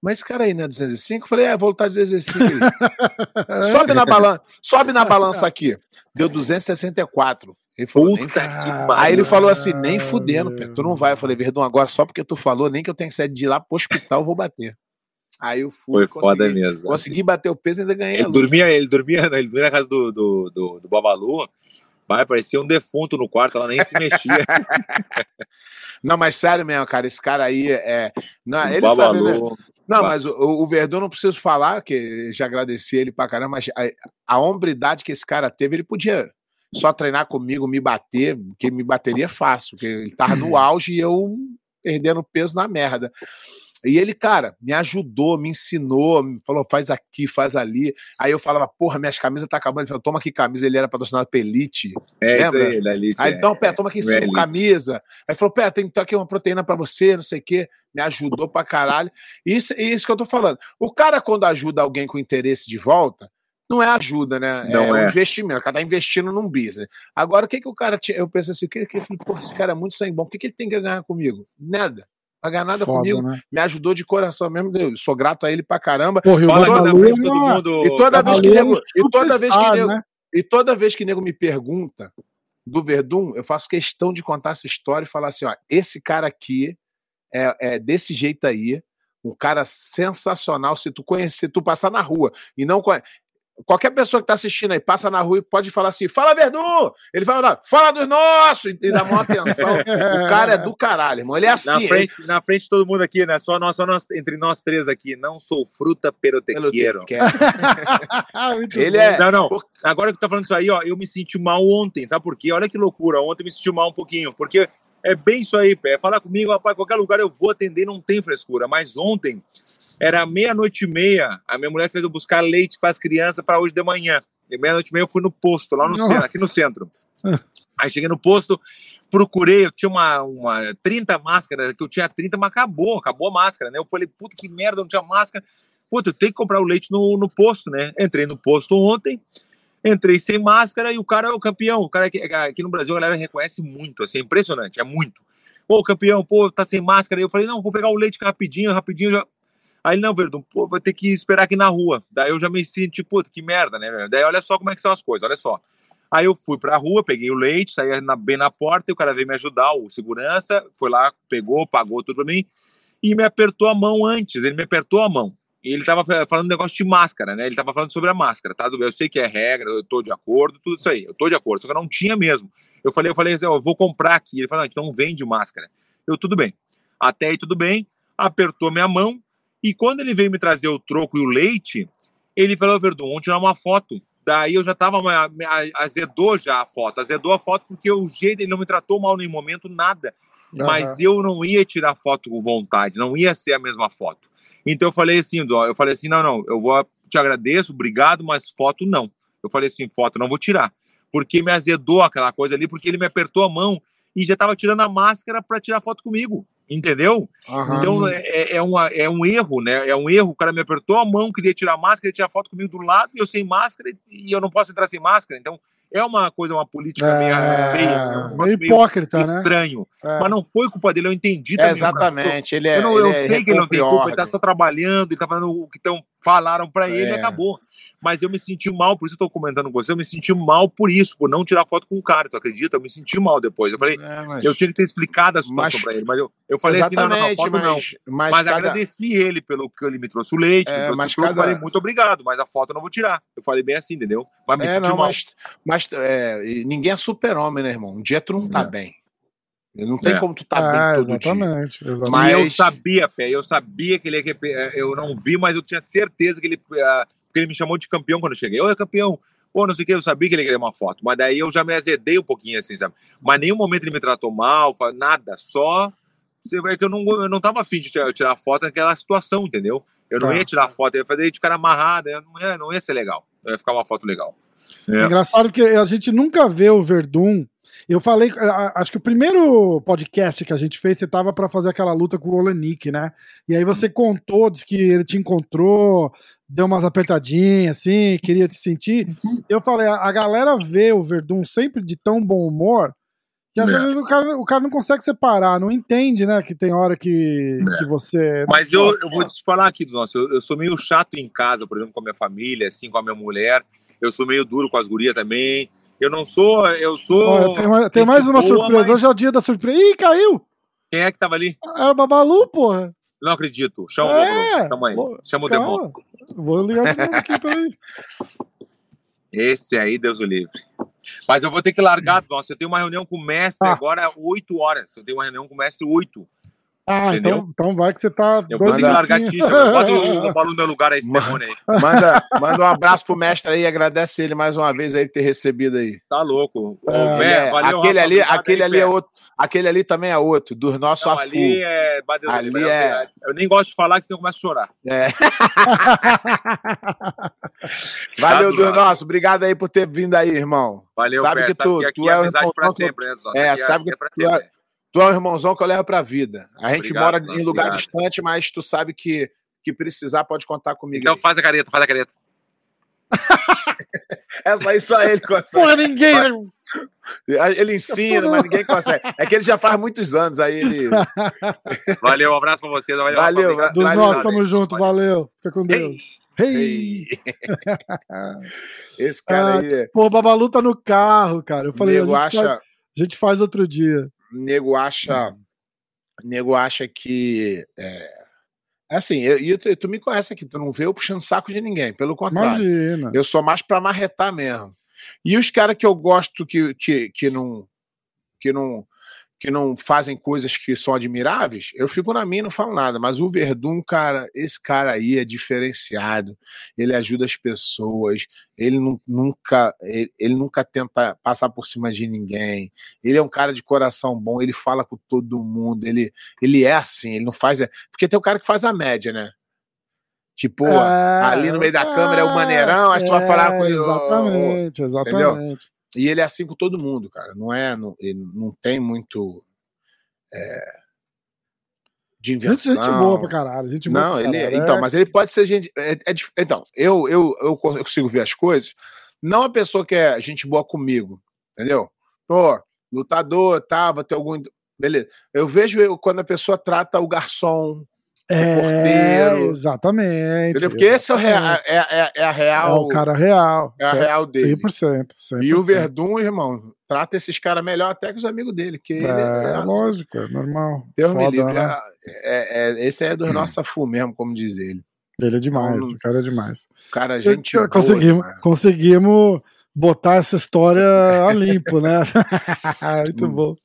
mas esse cara aí não é 205? Eu falei, é, vou lutar 205. sobe na balança, sobe na balança aqui. Deu 264. Ele falou, Puta que Aí ele falou assim: nem fudendo, tu não vai. Eu falei, Verdão, agora só porque tu falou, nem que eu tenho que sair de lá pro hospital, eu vou bater. Aí eu fui. Foi foda mesmo. Consegui bater o peso e ainda ganhei. Ele dormia, ele dormia, ele dormia na casa do, do, do, do Babalu. Vai, parecia um defunto no quarto, ela nem se mexia. não, mas sério mesmo, cara, esse cara aí é. Não, ele Babalu, sabe, né? Não, mas o, o Verdun não preciso falar, que já agradeci ele pra caramba, mas a, a hombridade que esse cara teve, ele podia só treinar comigo, me bater, que me bateria fácil, porque ele tava no auge e eu perdendo peso na merda. E ele, cara, me ajudou, me ensinou, me falou, faz aqui, faz ali. Aí eu falava, porra, minhas camisas tá acabando. Ele falou, toma aqui camisa. Ele era patrocinado pela Elite. É, lembra? Isso aí, Elite, aí, então, é, pé, toma aqui cinco camisa. Aí falou, pé, tem aqui uma proteína para você, não sei o quê. Me ajudou pra caralho. Isso, isso que eu tô falando. O cara, quando ajuda alguém com interesse de volta, não é ajuda, né? Não é, é. um investimento. O cara tá investindo num business. Agora, o que que o cara tinha? Eu penso assim, o que que ele falou, esse cara é muito sangue bom, o que que ele tem que ganhar comigo? Nada. Ganhar nada Foda, comigo. Né? Me ajudou de coração mesmo. Eu sou grato a ele pra caramba. Porra, Fala toda vez, todo mundo... E toda vez que nego, e toda vez que nego, né? e toda vez que nego me pergunta do Verdun, eu faço questão de contar essa história e falar assim, ó, esse cara aqui é, é desse jeito aí, um cara sensacional. Se tu conhecer, tu passar na rua e não conhece. Qualquer pessoa que tá assistindo aí, passa na rua e pode falar assim: fala, Verdun! Ele vai falar, fala dos nossos! E dá maior atenção. o cara é do caralho, irmão. Ele é assim. Na frente, ele... na frente de todo mundo aqui, né? Só nós, só nós, entre nós três aqui. Não sou fruta, pero te quero. ele é. Não, não. Agora que tu tá falando isso aí, ó, eu me senti mal ontem, sabe por quê? Olha que loucura. Ontem eu me senti mal um pouquinho, porque é bem isso aí, pé. Falar comigo, rapaz, qualquer lugar eu vou atender, não tem frescura. Mas ontem era meia-noite e meia, a minha mulher fez eu buscar leite para as crianças para hoje de manhã. E meia-noite e meia eu fui no posto, lá no centro, aqui no centro. Aí cheguei no posto, procurei, eu tinha uma, uma 30 máscaras, que eu tinha 30, mas acabou, acabou a máscara, né? Eu falei, puta que merda, não tinha máscara. Puta, eu tenho que comprar o leite no, no posto, né? Entrei no posto ontem, entrei sem máscara e o cara é o campeão. O cara aqui, aqui no Brasil a galera reconhece muito, assim, é impressionante, é muito. Pô, campeão, pô, tá sem máscara. Eu falei, não, vou pegar o leite rapidinho, rapidinho, já Aí, não, Verdun, pô, vai ter que esperar aqui na rua. Daí eu já me senti, puta, que merda, né? Daí olha só como é que são as coisas, olha só. Aí eu fui pra rua, peguei o leite, saí na, bem na porta e o cara veio me ajudar, o segurança, foi lá, pegou, pagou tudo pra mim e me apertou a mão antes, ele me apertou a mão. E ele tava falando negócio de máscara, né? Ele tava falando sobre a máscara, tá? Eu sei que é regra, eu tô de acordo, tudo isso aí. Eu tô de acordo, só que eu não tinha mesmo. Eu falei, eu falei assim, eu vou comprar aqui. Ele falou, não, a gente não vende máscara. Eu, tudo bem. Até aí, tudo bem. Apertou minha mão, e quando ele veio me trazer o troco e o leite, ele falou, Verdun, vamos tirar uma foto. Daí eu já tava, azedou já a foto, azedou a foto porque o jeito, ele não me tratou mal em momento, nada. Uhum. Mas eu não ia tirar foto com vontade, não ia ser a mesma foto. Então eu falei assim, eu falei assim, não, não, eu vou, te agradeço, obrigado, mas foto não. Eu falei assim, foto não vou tirar. porque me azedou aquela coisa ali, porque ele me apertou a mão e já tava tirando a máscara para tirar foto comigo. Entendeu? Aham. Então é, é, uma, é um erro, né? É um erro. O cara me apertou a mão, queria tirar a máscara, queria tirar foto comigo do lado, e eu sem máscara, e eu não posso entrar sem máscara. Então é uma coisa, uma política meio É, feia, né? um meio meio hipócrita, né? estranho. É. Mas não foi culpa dele, eu entendi É, também. exatamente. Ele é, Eu, não, eu ele é sei que ele não tem culpa, ele tá só trabalhando, ele tá falando o que tão, falaram pra ele e É. acabou. Mas eu me senti mal, por isso eu tô comentando com você, eu me senti mal por isso, por não tirar foto com o cara, tu acredita? Eu me senti mal depois. Eu falei, É, mas- eu tinha que ter explicado a situação Mas- pra ele, mas eu, eu falei assim, não, não, não, Exatamente, foto não. mas, mas, Mas cada- agradeci ele pelo que ele me trouxe o leite, É, me trouxe mas cada- eu falei muito obrigado, mas a foto eu não vou tirar. Eu falei bem assim, entendeu? Mas me É, senti não, mal. mas, mas é, e ninguém é super-homem, né, irmão? Um dia tu não tá bem. Não tem É. como tu tá Ah, bem todo dia. exatamente, exatamente. Mas- E eu sabia, Pé, eu sabia que ele ia. repe- Eu não vi, mas eu tinha certeza que ele. Porque ele me chamou de campeão quando eu cheguei. Oi, campeão. Pô, não sei o que, eu sabia que ele queria uma foto. Mas daí eu já me azedei um pouquinho, assim, sabe? Mas nenhum momento ele me tratou mal, nada. Só. Você vê que eu não, eu não tava afim de tirar, tirar foto naquela situação, entendeu? Eu não Tá. ia tirar foto, eu ia fazer de cara amarrado, eu não ia, não ia ser legal. Não ia ficar uma foto legal. É É. engraçado que a gente nunca vê o Verdun. Eu falei, acho que o primeiro podcast que a gente fez, você tava pra fazer aquela luta com o Olenik, né? E aí você contou, disse que ele te encontrou, deu umas apertadinhas, assim, queria te sentir. Eu falei, a, a galera vê o Verdun sempre de tão bom humor que às É. vezes o cara, o cara não consegue separar, não entende, né? Que tem hora que, É. que você. Mas eu, eu vou te falar aqui, nossa, eu, eu sou meio chato em casa, por exemplo, com a minha família, assim, com a minha mulher. Eu sou meio duro com as gurias também. Eu não sou, eu sou. Olha, tem, mais- tem mais uma boa, surpresa. mas- Hoje é o dia da surpresa. Ih, caiu! Quem é que tava ali? Era o Babalu, porra. Não acredito. Chama É, o. Chama aí. Chama o demônio. Vou ligar de novo aqui, peraí. Esse aí, Deus o livre. Mas eu vou ter que largar, nossa. Eu tenho uma reunião com o mestre Ah. agora, 8 horas. Eu tenho uma reunião com o mestre 8. Ah, Entendeu? então, então vai que você tá. Eu que largar. Bota o, o balão no meu lugar aí, esse demônio aí. Manda, manda um abraço pro mestre aí, agradece ele mais uma vez aí por ter recebido aí. Tá louco. Ô, É, Bé, É, valeu, aquele ali, aquele aí, ali é outro, aquele ali também é outro, do nosso Não, afu. ali é. o Ali eu- é- Eu nem gosto de falar que senão eu começo a chorar. É. Valeu, Tá, do Eduardo. nosso, obrigado aí por ter vindo aí, irmão. Valeu, Sabe Bé. que tu- aqui tu é é amizade pra que sempre, né? É, aqui sabe que é tu é-. Tu é um irmãozão que eu levo pra vida. A gente Obrigado, mora mano, em lugar obrigado. distante, mas tu sabe que que precisar pode contar comigo. Então aí. faz a careta, faz a careta. Essa aí só ele consegue. Porra, ninguém. né? Ele ensina, mas ninguém consegue. É que ele já faz muitos anos aí. Ele... Valeu, um abraço pra vocês. Valeu, Valeu, obrigado. Dos Valeu, nós, valeu. tamo junto, valeu. Fica com Deus. Ei, Hey. Esse cara Ah, aí, Pô, o Babalu tá no carro, cara. Eu falei, a gente, acha, faz, a gente faz outro dia. Nego acha, nego acha que é, é assim. Eu, tu, tu me conhece aqui, tu não vê eu puxando saco de ninguém. Pelo contrário, Imagina. eu sou mais pra marretar mesmo. E os caras que eu gosto que, que, que não que não que não fazem coisas que são admiráveis, eu fico na minha e não falo nada. Mas o Verdun, cara, esse cara aí é diferenciado. Ele ajuda as pessoas. Ele nu- nunca, ele, ele nunca tenta passar por cima de ninguém. Ele é um cara de coração bom. Ele fala com todo mundo. Ele, ele é assim. Ele não faz. Porque tem o cara que faz a média, né? Tipo, É, ali no meio da câmera é o maneirão, aí tu vai falar com ele, Exatamente, exatamente. E ele é assim com todo mundo, cara. Não é, não, não tem muito é, de Gente, invenção. gente boa pra caralho. Gente boa Não, ele, caralho. então, É, mas ele pode ser gente. é- é então, eu, eu, eu consigo ver as coisas. Não a pessoa que é gente boa comigo, entendeu? Pô, lutador, tá, vai ter algum. Beleza. Eu vejo eu, quando a pessoa trata o garçom, é, porteiro. exatamente. entendeu? Porque esse é, o rea, é, é, é a É real. o cara real. é a real dele. 100%. 100%. E o Verdun, irmão, trata esses caras melhor até que os amigos dele. Que É, é, lógico, é normal. Deus me Foda, livre. né? É, é- esse é do nosso fu mesmo, como diz ele. Ele é demais, Então, o cara é demais. Cara, gente. Eu- boa conseguimos, demais. conseguimos botar essa história a limpo, né? Muito Hum. bom.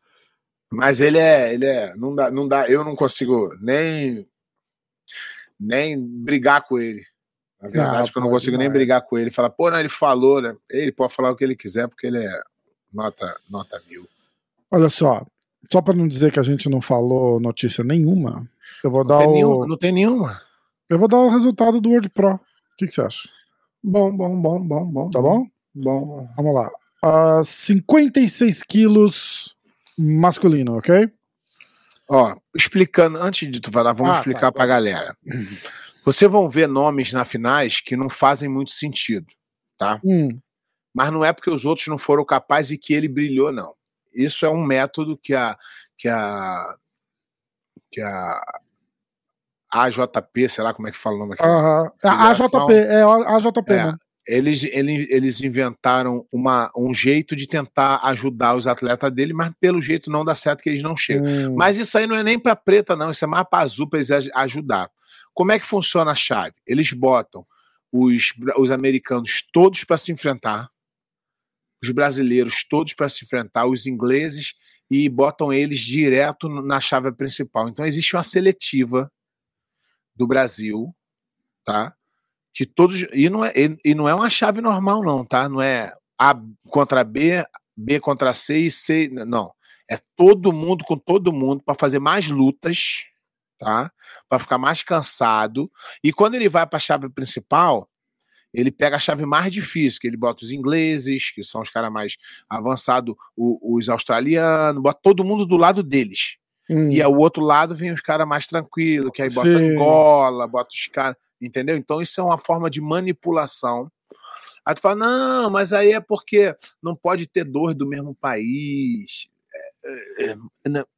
Mas ele é, ele é, não dá, não dá, eu não consigo nem nem brigar com ele. Na verdade, Ah, que eu não consigo nem brigar com ele. Fala, pô, não, ele falou, né? Ele pode falar o que ele quiser, porque ele é nota, nota mil. Olha só, só para não dizer que a gente não falou notícia nenhuma, eu vou Não dar tem, o nenhum, não tem nenhuma. eu vou dar o resultado do Word Pro. O que, que você acha? Bom, bom, bom, bom, bom. Tá bom? Bom. Vamos lá. Uh, 56 quilos masculino, ok? Ó, explicando, antes de tu falar, vamos Ah, tá, explicar tá. pra galera. Vocês vão ver nomes na finais que não fazem muito sentido, tá? Hum, Mas não é porque os outros não foram capazes e que ele brilhou, não. Isso é um método que a que a que a AJP, sei lá como é que fala o nome aqui. A Federação- AJP, é a AJP, É. né? Eles, ele- eles inventaram uma, um jeito de tentar ajudar os atletas dele, mas pelo jeito não dá certo que eles não chegam. Hum, Mas isso aí não é nem para preta, não. Isso é mais para azul para eles aj- ajudar. Como é que funciona a chave? Eles botam os, os americanos todos para se enfrentar, os brasileiros todos para se enfrentar, os ingleses e botam eles direto na chave principal. Então existe uma seletiva do Brasil, tá? Que todos e não é e, não é uma chave normal não, tá? Não é A contra B, B contra C e C, não. É todo mundo com todo mundo para fazer mais lutas, tá? Para ficar mais cansado. E quando ele vai para a chave principal, ele pega a chave mais difícil, que ele bota os ingleses, que são os caras mais avançados, os australianos, bota todo mundo do lado deles. hum. E ao outro lado vem os caras mais tranquilos, que aí bota Sim. Angola, bota os caras. Entendeu? Então isso é uma forma de manipulação. Aí tu fala, não, mas aí é porque não pode ter dois do mesmo país. É, é,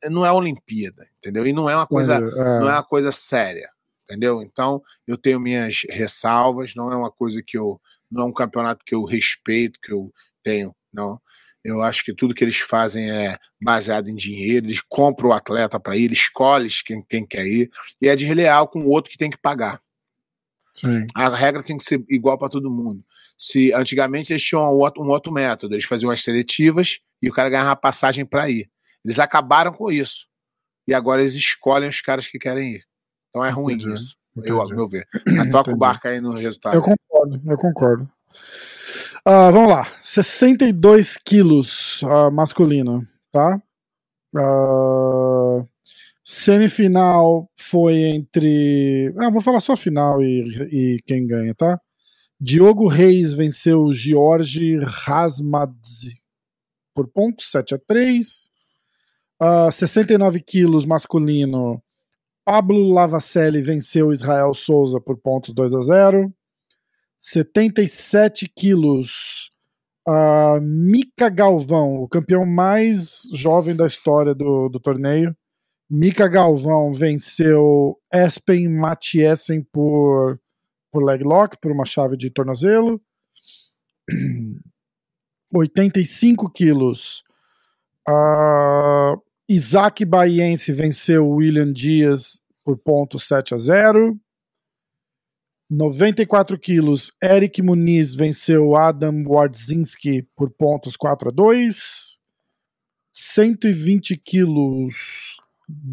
é, não é Olimpíada, entendeu? E não é uma coisa, é. não é uma coisa séria, entendeu? Então eu tenho minhas ressalvas, não é uma coisa que eu, não é um campeonato que eu respeito, que eu tenho, não. Eu acho que tudo que eles fazem é baseado em dinheiro, eles compram o atleta para ir, eles escolhem quem, quem quer ir, e é desleal com o outro que tem que pagar. Sim. A regra tem que ser igual para todo mundo. Se antigamente eles tinham um outro, um outro método, eles faziam as seletivas e o cara ganhava passagem para ir. Eles acabaram com isso. E agora eles escolhem os caras que querem ir. Então é ruim Entendi, isso, eu, ao entendi. meu ver. Mas toca o Entendi. barco aí no resultado. Eu concordo, eu concordo. Ah, vamos lá, 62 quilos ah, masculino, tá? Ah, semifinal foi entre. Ah, vou falar só final e, e quem ganha, tá? Diogo Reis venceu George Rasmadze por pontos, 7 a 3 Ah, 69 quilos masculino. Pablo Lavacelli venceu Israel Souza por pontos 2 a 0. 77 quilos. A Mika Galvão, o campeão mais jovem da história do, do torneio. Mika Galvão venceu Espen Mathiesen por, por leg lock, por uma chave de tornozelo. 85 quilos. A Isaac Baiense venceu William Dias por ponto 7 a 0. 94 quilos, Eric Muniz venceu Adam Wardzinski por pontos 4 a 2. 120 quilos,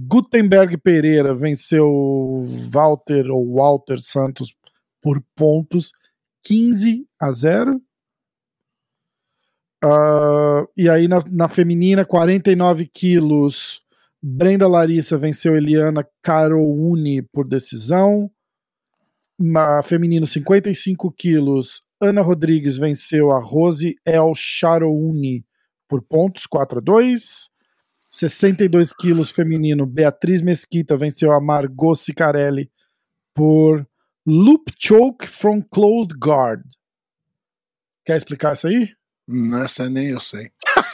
Gutenberg Pereira venceu Walter ou Walter Santos por pontos 15 a 0. Ah, e aí na, na feminina, 49 quilos, Brenda Larissa venceu Eliana Carouni por decisão. Na feminino, 55 quilos, Ana Rodrigues venceu a Rose El Charouni por pontos, 4 a 2. 62 quilos feminino, Beatriz Mesquita venceu a Margot Sicarelli por Loop Choke from Closed Guard. Quer explicar isso aí? Nossa, nem eu sei.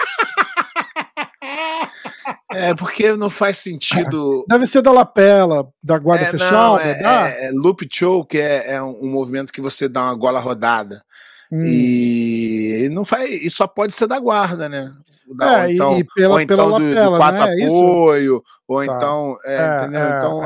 É porque não faz sentido. Deve ser da lapela, da guarda É, não, fechada, é, dá? é- é loop choke é, é um, um movimento que você dá uma gola rodada. Hum. E não faz. E só pode ser da guarda, né? Da, É, e- e pela- ou pela então do, lapela, do quatro né? É isso? apoio, ou Tá. então. É, É, entendeu? é, então,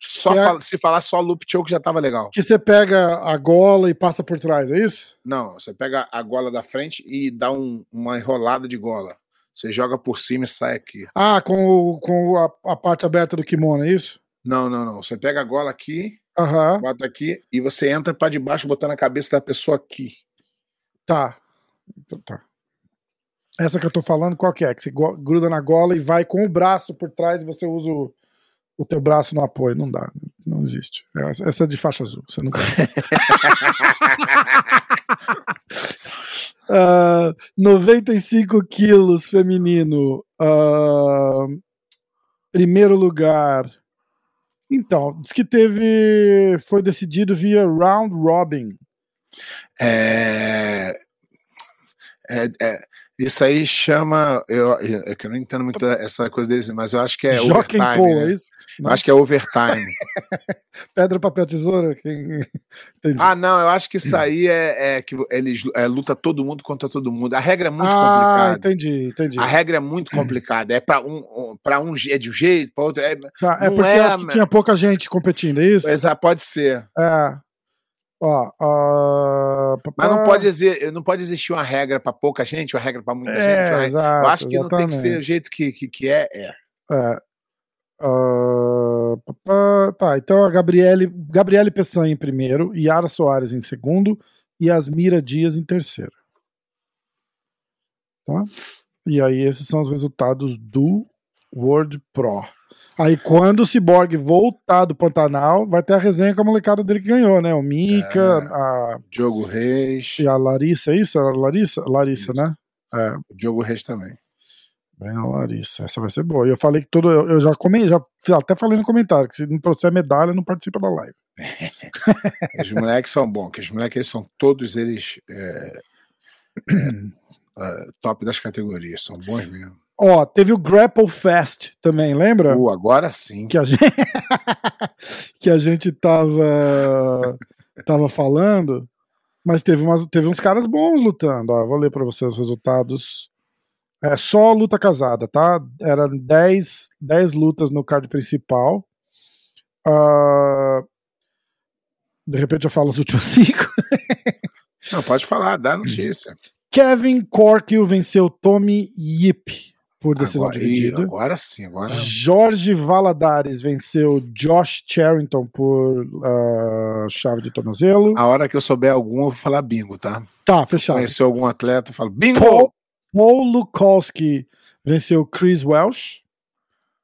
só é- fala- se falar só loop choke já tava legal. Que você pega a gola e passa por trás, é isso? Não, você pega a gola da frente e dá um- uma enrolada de gola. Você joga por cima e sai aqui. Ah, com, o, com a, a parte aberta do kimono, é isso? Não, não, não. Você pega a gola aqui, Aham, bota aqui e você entra pra debaixo botando a cabeça da pessoa aqui. tá. Então tá. Essa que eu tô falando, qual que é? Que você gruda na gola e vai com o braço por trás e você usa o, o teu braço no apoio. Não dá, não existe. Essa, essa é de faixa azul, você não. Uh, 95 quilos feminino. Uh, primeiro lugar. Então, diz que teve. Foi decidido via round robin. É, é, é, isso aí chama. Eu, eu, eu não entendo muito essa coisa deles, mas eu acho que é Jockey overtime. Né? é isso? Eu acho que é overtime. Pedra, papel, tesoura? Quem... Ah, não, eu acho que isso aí é, é que eles é, luta todo mundo contra todo mundo. A regra é muito ah, complicada. entendi, entendi. A regra é muito complicada. É para um, para um é de um jeito, para outro é, Tá, é porque é, acho que tinha pouca gente competindo, é isso? Exa- pode ser. É. Ó, ah, Mas não pode exi- não pode existir uma regra para pouca gente, uma regra para muita gente. É, regra- exato. Eu acho que não tem que ser o exatamente. jeito que, que, que é, é. É. Papá- tá, então a Gabriele, Gabriele Peçanha em primeiro, Yara Soares em segundo e Asmira Dias em terceiro. Tá? E aí esses são os resultados do World Pro. Aí quando o Cyborg voltar do Pantanal, vai ter a resenha com a molecada dele que ganhou, né? O Mika, É. a, Diogo Reis. e a Larissa, é isso? Era a Larissa? Larissa, né? É, O Diogo Reis também. Bem a Larissa, essa vai ser boa. E eu falei que todo. Eu, já comi, já até falei no comentário que se não trouxer medalha, não participa da live. Os moleques são bons, que os moleques eles são todos eles é, é, é, top das categorias, são bons mesmo. Ó, teve o Grapple Fest também, lembra? Uh, agora sim. Que a gente que a gente tava tava falando, mas teve umas, teve uns caras bons lutando. Ó, vou ler para vocês os resultados. É só luta casada, tá? Era 10, 10 lutas no card principal. Ah, de repente eu falo as últimas cinco. Não, pode falar, dá notícia. Kevin Corkill venceu Tommy Yip por decisão Agora, dividida. agora sim, agora. Jorge Valadares venceu Josh Charrington por ah, chave de tornozelo. A hora que eu souber algum, eu vou falar bingo, tá? Tá, fechado. Conheceu algum atleta, eu falo bingo! Paul, Paul Lukowski venceu Chris Welsh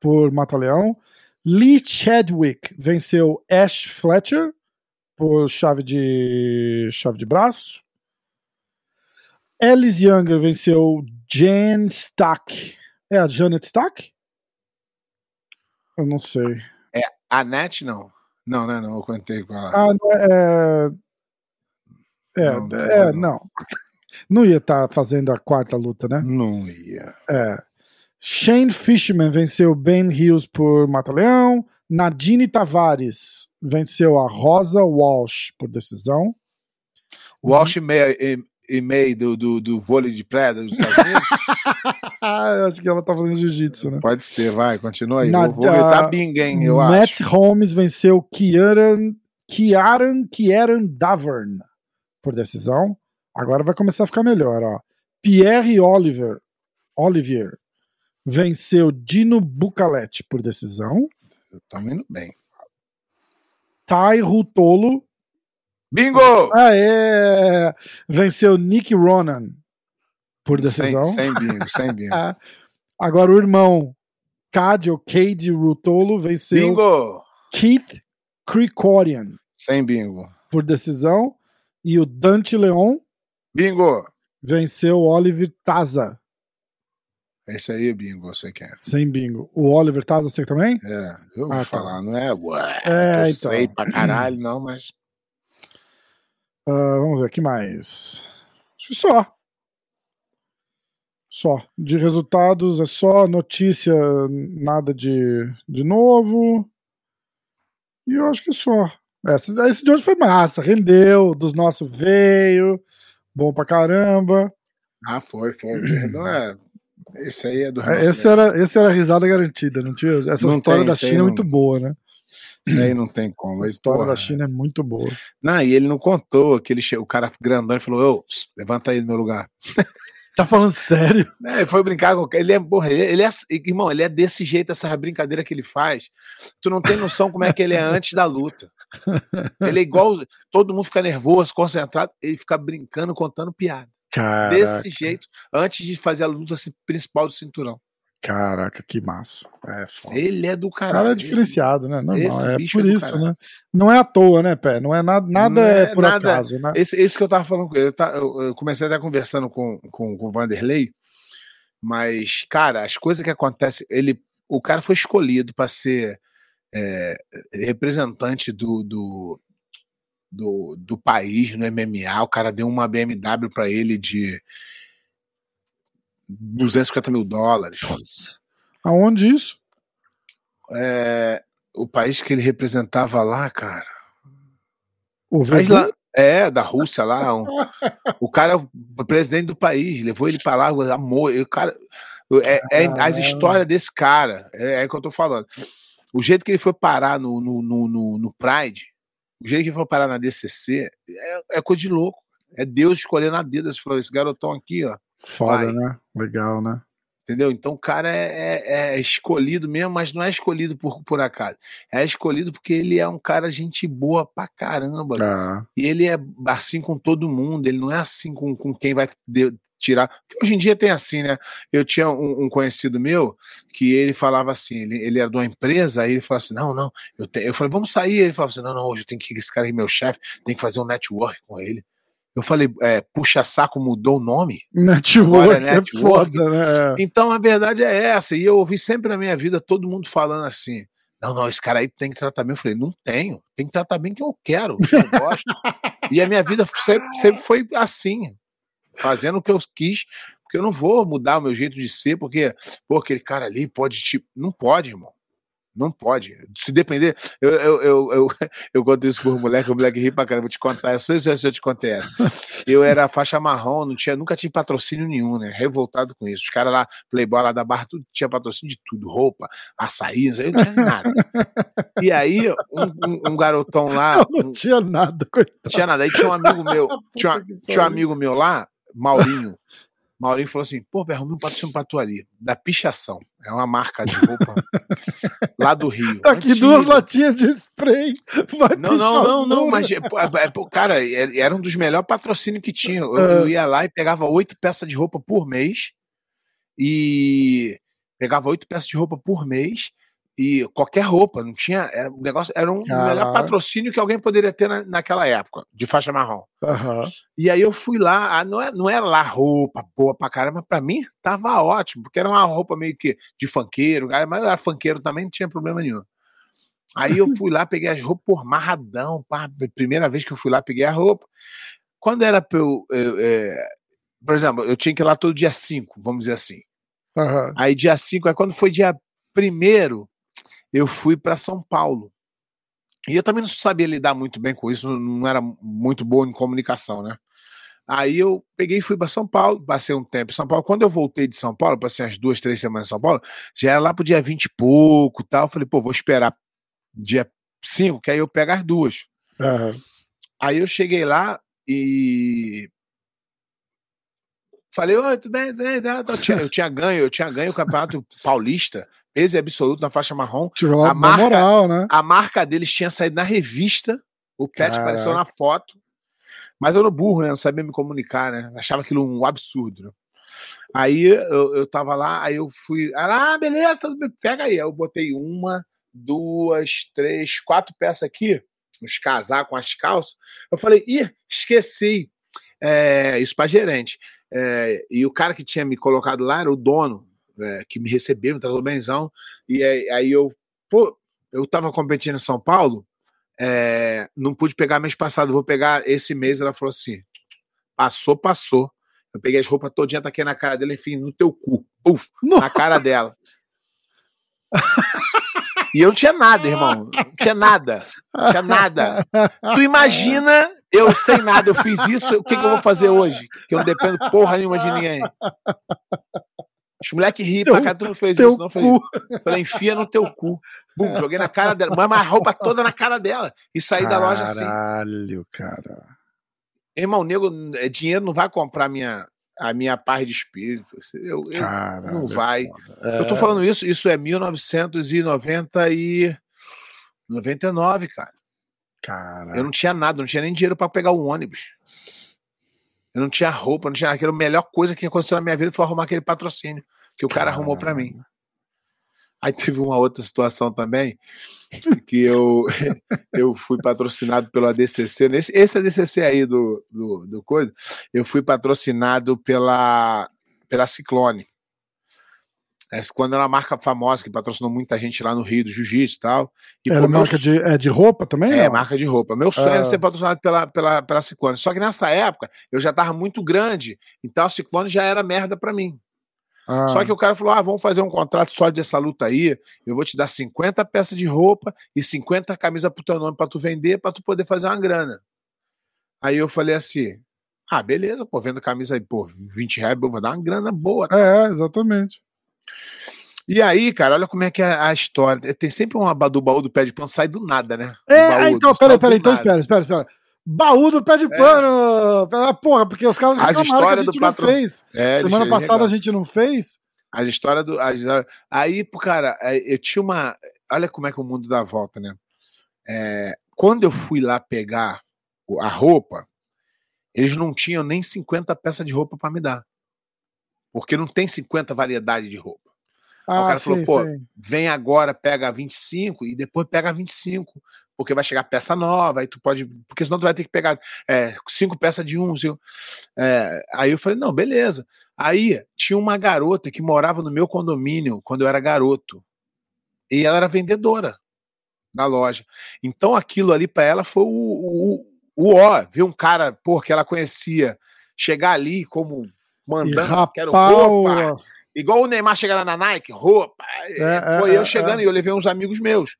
por Mata-Leão. Lee Chadwick venceu Ash Fletcher por chave de chave de braço. Alice Younger venceu Jen Stack. É a Janet Stack? Eu não sei. A Net, não. Não, né? Não, eu contei com ela. Ah, não é. É, Não, não, é, não. não. Não ia estar fazendo a quarta luta, né? Não ia. É. Shane Fishman venceu Ben Hills por Mata-Leão. Nadine Tavares venceu a Rosa Walsh por decisão. O Walsh e, e, e meio do, do, do vôlei de praia dos Estados Unidos? Eu acho que ela tá fazendo jiu-jitsu, né? Pode ser, vai, continua aí. Na- gritar ah, bingo, hein, eu Matt acho. Holmes venceu Kieran, Kieran, Kieran Davern por decisão. Agora vai começar a ficar melhor, ó. Pierre Oliver, Olivier venceu Dino Bucalete por decisão. Estamos indo bem. Tai Rutolo Bingo! Aê! Venceu Nick Ronan por Sem, decisão. sem bingo, sem bingo. Agora o irmão Cade, ou Cade Rutolo, venceu Bingo! Keith Krikorian Sem bingo. por decisão. E o Dante Leon Bingo! venceu o Oliver Taza, Esse aí é bingo, eu sei quem é. sem bingo. O Oliver Taza, você também? É, eu vou Ah, tá. falar, não é? Ué, É, eu então. sei pra caralho, não, mas. Ah, vamos ver, que mais? Acho que só. Só. De resultados é só notícia, nada de, de novo. E eu acho que só. Esse, esse de hoje foi massa, rendeu, dos nossos veio, bom pra caramba. Ah, foi, foi. Não é. Esse aí é do É, Esse era, esse era a risada garantida, não tinha? Essa Não história tem, da China é não- muito boa, né? Isso aí não tem como. A história porra. da China é muito boa. Não, e ele não contou que ele che... o cara grandão e falou: Ô, levanta aí do meu lugar. Tá falando sério? É, ele foi brincar com. Ele é, porra, ele, ele é. Irmão, ele é desse jeito, essa brincadeira que ele faz. Tu não tem noção como é que ele é antes da luta. Ele é igual. Todo mundo fica nervoso, concentrado. Ele fica brincando, contando piada. Cara, Desse jeito, antes de fazer a luta ci- principal do cinturão. Caraca, que massa. É foda. Ele é do O cara caralho. é diferenciado, né? Normal, esse é bicho por é isso, caralho. né? Não é à toa, né, Pé? Não é nada, nada é, é por nada- acaso, né? Esse, esse que eu tava falando. Eu, eu- eu comecei até conversando com, com, com o Vanderlei, mas, cara, as coisas que acontecem. Ele, o cara foi escolhido para ser é, representante do, do, do, do país no MMA. O cara deu uma BMW para ele de 250 mil dólares. Aonde isso? É, o país que ele representava lá, cara. O lá, é, da Rússia lá. um- o cara é o presidente do país, levou ele pra lá, amor. O cara, é, é as histórias desse cara, é, é o que eu tô falando. O jeito que ele foi parar no, no, no, no- Pride, o jeito que ele foi parar na DCC, é, é coisa de louco. É Deus escolhendo a dedo. Ele falou: esse garotão aqui, ó. Foda, Vai. né? Legal, né? Entendeu? Então o cara é, é- é escolhido mesmo, mas não é escolhido por, por acaso. É escolhido porque ele é um cara gente boa pra caramba. Ah, E ele é assim com todo mundo, ele não é assim com, com quem vai de- tirar. Porque hoje em dia tem assim, né? Eu tinha um, um conhecido meu que ele falava assim: ele, ele era de uma empresa, aí ele falava assim: não, não, eu, te- eu falei, vamos sair. Ele falava assim: não, não, hoje eu tenho que esse cara aí, meu chefe, tem que fazer um network com ele. Eu falei, é, puxa saco mudou o nome? network, Agora é é network. foda, né? Então a verdade é essa. E eu ouvi sempre na minha vida todo mundo falando assim: não, não, esse cara aí tem que tratar bem. Eu falei: não tenho, tem que tratar bem que eu quero, que eu gosto. e a minha vida sempre, sempre foi assim, fazendo o que eu quis, porque eu não vou mudar o meu jeito de ser, porque, pô, aquele cara ali pode te. Não pode, irmão. Não pode. Se depender. Eu, eu, eu, eu, eu conto isso por moleque, o moleque ri pra caramba. Vou te contar. Eu sei se eu te contei essa. Eu era faixa marrom, não tinha, nunca tive patrocínio nenhum, né? Revoltado com isso. Os caras lá, Playboy lá da Barra, tudo tinha patrocínio de tudo, roupa, açaí, eu não tinha nada. E aí, um, um- um garotão lá, Não um- tinha nada, coitado. não tinha nada. Aí tinha um amigo meu, tinha, tinha um amigo meu lá, Maurinho. Maurinho falou assim: pô, arrumei um patrocínio pra tu ali, da Pichação. É uma marca de roupa lá do Rio. Tá aqui Antiga. duas latinhas de spray. Vai Não, não, não, não, mas, é, é, pô, cara, é- era um dos melhores patrocínios que tinha. Eu, eu ia lá e pegava oito peças de roupa por mês e pegava oito peças de roupa por mês e qualquer roupa, não tinha, era, o negócio era um melhor patrocínio que alguém poderia ter na- naquela época, de faixa marrom. Aham. E aí eu fui lá, ah, não, é, não era lá roupa boa pra caramba, pra mim tava ótimo, porque era uma roupa meio que de funkeiro, mas eu era funkeiro também, não tinha problema nenhum. Aí eu fui lá, peguei as roupas por marradão, pá, primeira vez que eu fui lá, peguei a roupa. Quando era pra eu, eu, é, por exemplo, eu tinha que ir lá todo dia 5, vamos dizer assim. Aham. Aí dia 5, aí quando foi dia primeiro, eu fui para São Paulo. E eu também não sabia lidar muito bem com isso, não era muito bom em comunicação, né? Aí eu peguei e fui para São Paulo, passei um tempo em São Paulo. Quando eu voltei de São Paulo, passei umas duas, três semanas em São Paulo, já era lá pro dia 20 e pouco e tal. Falei, pô, vou esperar dia 5, que aí eu pego as duas. Aham. Aí eu cheguei lá e falei, oi, tudo bem? Tudo bem? Tá, tá." Eu, tinha, eu tinha ganho, eu tinha ganho o campeonato paulista, peso absoluto na faixa marrom. Tirou A marca- moral, né? A marca deles tinha saído na revista, o pet Caraca. apareceu na foto, mas eu no burro, né? Não sabia me comunicar, né? Achava aquilo um absurdo. né? Aí eu, eu tava lá, aí eu fui, ah, beleza, bem, pega aí. Aí eu botei uma, duas, três, quatro peças aqui, os casacos com as calças. Eu falei, ih, esqueci. É, isso pra gerente. É, e o cara que tinha me colocado lá era o dono, é, que me recebeu, me tratou benzão. E aí, eu, pô, eu tava competindo em São Paulo, é, não pude pegar mês passado, vou pegar esse mês. Ela falou assim: passou, passou. Eu peguei as roupas todinha, taquei na cara dela, enfim, no teu cu. Uf, na cara dela. E eu não tinha nada, irmão. Não tinha nada. Não tinha nada. Tu imagina, eu sem nada, eu fiz isso, o que, que eu vou fazer hoje? Que eu não dependo porra nenhuma de ninguém. Os moleques riem pra cá, tu não fez isso, não. Falei, falei, enfia no teu cu. Bum, joguei na cara dela, mas a roupa toda na cara dela. E saí da loja assim. Caralho, cara. Irmão, nego, é, dinheiro não vai comprar minha, a minha paz de espírito. Eu, eu- Caralho. não é vai. foda. eu tô É. falando isso, isso é 1990 e 99, cara. Caralho. Eu não tinha nada, não tinha nem dinheiro pra pegar o ônibus. Eu não tinha roupa, não tinha. Aquela melhor coisa que aconteceu na minha vida foi arrumar aquele patrocínio que o cara arrumou pra mim. Aí teve uma outra situação também, que eu, eu fui patrocinado pelo ADCC. Nesse, esse ADCC aí do, do, do coisa, eu fui patrocinado pela, pela Ciclone. Essa, quando era uma marca famosa que patrocinou muita gente lá no Rio do Jiu-Jitsu e tal. E, Era pô, meu marca de, é de roupa também? é, não? marca de roupa. Meu sonho era Ah. ser patrocinado pela, pela, pela Ciclone. Só que nessa época eu já tava muito grande, então a Ciclone já era merda pra mim. Ah, Só que o cara falou: ah, vamos fazer um contrato só dessa luta aí. Eu vou te dar 50 peças de roupa e 50 camisas pro teu nome pra tu vender, pra tu poder fazer uma grana. Aí eu falei assim: ah, beleza, pô, vendo camisa aí, pô, 20 reais, eu vou dar uma grana boa. É, exatamente. E aí, cara, olha como é que é a história. Tem sempre um do baú do pé de pano, sai do nada, né? É, baú, então, peraí, peraí, então espera, espera, espera. Baú do pé de pano! Ah, Porra, porque os caras As reclamaram que a gente do não patro- fez. É, Semana passada a legal. gente não fez. As histórias do. as histórias- Aí, cara, é, eu tinha uma. Olha como é que o mundo dá volta, né? É, quando eu fui lá pegar a roupa, eles não tinham nem 50 peças de roupa pra me dar. Porque não tem 50 variedades de roupa. Aí o Ah, cara sim, falou, pô, sim. vem agora, pega 25 e depois pega 25. Porque vai chegar peça nova, aí tu pode. Porque senão tu vai ter que pegar é, cinco peças de um. cinco- é, aí eu falei, não, beleza. Aí tinha uma garota que morava no meu condomínio quando eu era garoto. E ela era vendedora da loja. Então aquilo ali pra ela foi o, o, o ó, ver um cara, pô, que ela conhecia, chegar ali como Mandando, quero roupa. Igual o Neymar chegar lá na Nike, roupa. É, foi é, eu é, chegando é. e eu levei uns amigos meus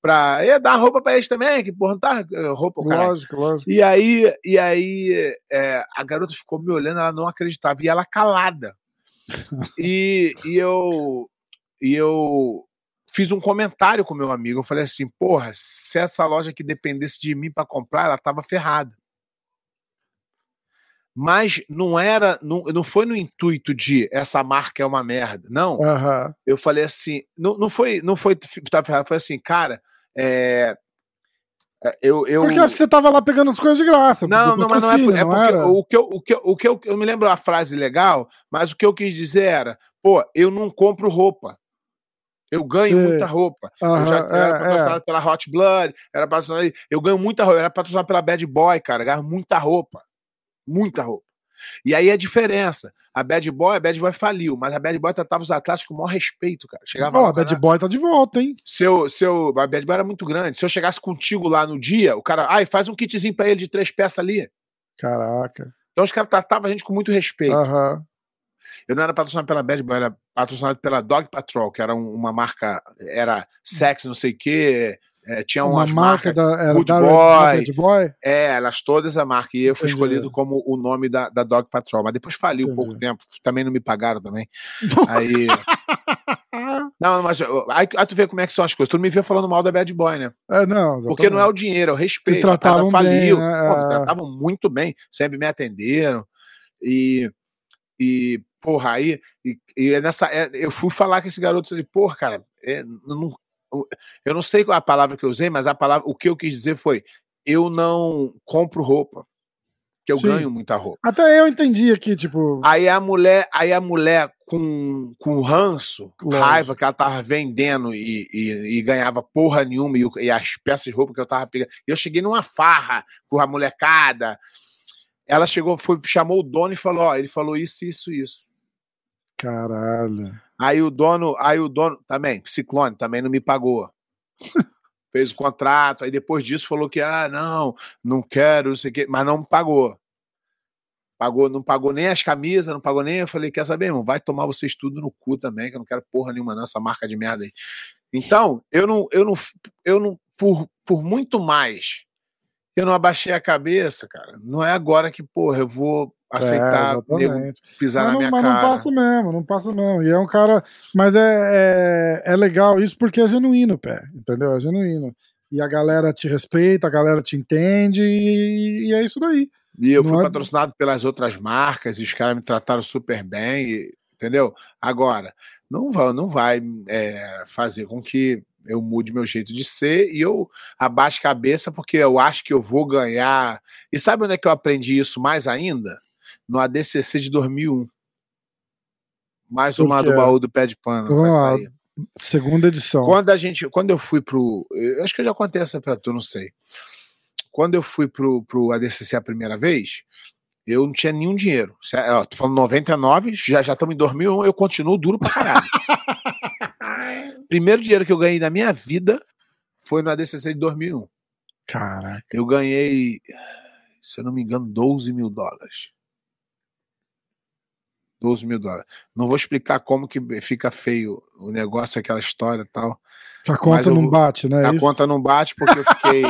pra "Ê, dar roupa pra eles também, que porra, não tá eh, roupa, cara. Lógico, lógico. E aí, e aí é, a garota ficou me olhando, ela não acreditava, e ela calada. e, e eu e eu fiz um comentário com meu amigo, eu falei assim, porra, se essa loja aqui dependesse de mim pra comprar, ela tava ferrada. Mas não era, não, não foi no intuito de essa marca é uma merda, não Aham. eu falei assim, não, não foi, não foi, tá ferrado, foi assim, cara, é, é, eu, eu Porque acho que você tava lá pegando as coisas de graça. não, não, mas não é, por- é porque o que eu, o que eu, o que eu, eu me lembro a frase legal, mas o que eu quis dizer era, pô, eu não compro roupa. Eu ganho Sei. muita roupa. eu Aham, já eu era é, patrocinado pela Hot Blood, era patrocinado, eu ganho muita roupa, eu era patrocinado pela Bad Boy, cara, eu ganho muita roupa. Muita roupa. E aí a diferença, a Bad Boy, a Bad Boy faliu, mas a Bad Boy tratava os atletas com o maior respeito, cara. Chegava a Bad cara, Boy tá de volta, hein? se eu, se eu, a Bad Boy era muito grande. Se eu chegasse contigo lá no dia, o cara, ai, faz um kitzinho pra ele de três peças ali. Caraca. Então os caras tratavam a gente com muito respeito. Aham. Eu não era patrocinado pela Bad Boy, era patrocinado pela Dog Patrol, que era um- uma marca, era sexy, não sei o quê. É, tinha Uma marca da, era Good Boy. Bad Boy? É, elas todas a marca. E eu fui Entendi. escolhido como o nome da, da Dog Patrol. Mas depois faliu Entendi. pouco tempo. Também não me pagaram também. Aí. Não, mas aí, aí tu vê como é que são as coisas. Tu não me vê falando mal da Bad Boy, né? É, não, Porque não é o exatamente. dinheiro, é o respeito. Parada tratavam bem, faliu. né? Pô, me É. tratavam muito bem. Sempre me atenderam. E, e porra, aí. E, e é nessa, é, eu fui falar com esse garoto e porra, cara, é, não, eu não sei qual é a palavra que eu usei, mas a palavra, o que eu quis dizer foi: eu não compro roupa. Que eu Sim. ganho muita roupa. Até eu entendi aqui, tipo. Aí a mulher, aí a mulher com, com ranço, Lógico. raiva que ela tava vendendo e, e, e ganhava porra nenhuma e, e as peças de roupa que eu tava pegando. E eu cheguei numa farra com a molecada. Ela chegou, foi, chamou o dono e falou: Ó, ele falou isso, isso, isso. Caralho. Aí o dono, aí o dono também, Ciclone, também não me pagou. Fez o contrato, aí depois disso falou que, ah, não, não quero, não sei o quê, mas não me pagou. Pagou, não pagou nem as camisas, não pagou nem. Eu falei, quer saber, irmão? Vai tomar vocês tudo no cu também, que eu não quero porra nenhuma nessa marca de merda aí. Então, eu não, eu não, eu não, por, por muito mais, eu não abaixei a cabeça, cara. Não é agora que, porra, eu vou aceitar é, pisar Mas, na não, minha mas cara. não passa mesmo, não passa mesmo. E é um cara. Mas é, é, é legal isso porque é genuíno, pé. Entendeu? É genuíno. E a galera te respeita, a galera te entende e, e é isso daí. E eu Não fui é- patrocinado pelas outras marcas e os caras me trataram super bem, e- entendeu? Agora, não vai, não vai é, fazer com que eu mude meu jeito de ser e eu abaixe a cabeça porque eu acho que eu vou ganhar. E sabe onde é que eu aprendi isso mais ainda? No ADCC de 2001. Mais uma do baú do pé de pano. Vamos vai lá. Segunda edição. Quando a gente, quando eu fui pro, eu acho que eu já contei essa pra tu, não sei. Quando eu fui pro, pro ADCC a primeira vez, eu não tinha nenhum dinheiro. Ó, tô falando 99, já já estamos em 2001, eu continuo duro pra caralho. Primeiro dinheiro que eu ganhei na minha vida foi no ADCC de 2001. Caraca. Eu ganhei, se eu não me engano, 12 mil dólares. 12 mil dólares. Não vou explicar como que fica feio o negócio, aquela história e tal. A conta eu não bate, né? A Isso? conta não bate porque eu fiquei,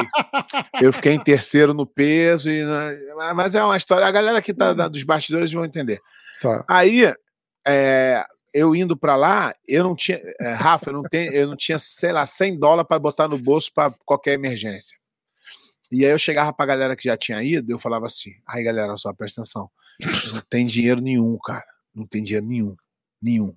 eu fiquei em terceiro no peso. E, né, mas é uma história. A galera que tá da- dos bastidores vão entender. Tá. Aí, é, eu indo pra lá, eu não tinha. é, Rafa, eu não, tenho, eu não tinha, sei lá, 100 dólares para botar no bolso para qualquer emergência. E aí eu chegava pra galera que já tinha ido, eu falava assim: aí galera, só presta atenção. Não tem dinheiro nenhum, cara. Não tem dinheiro nenhum. Nenhum.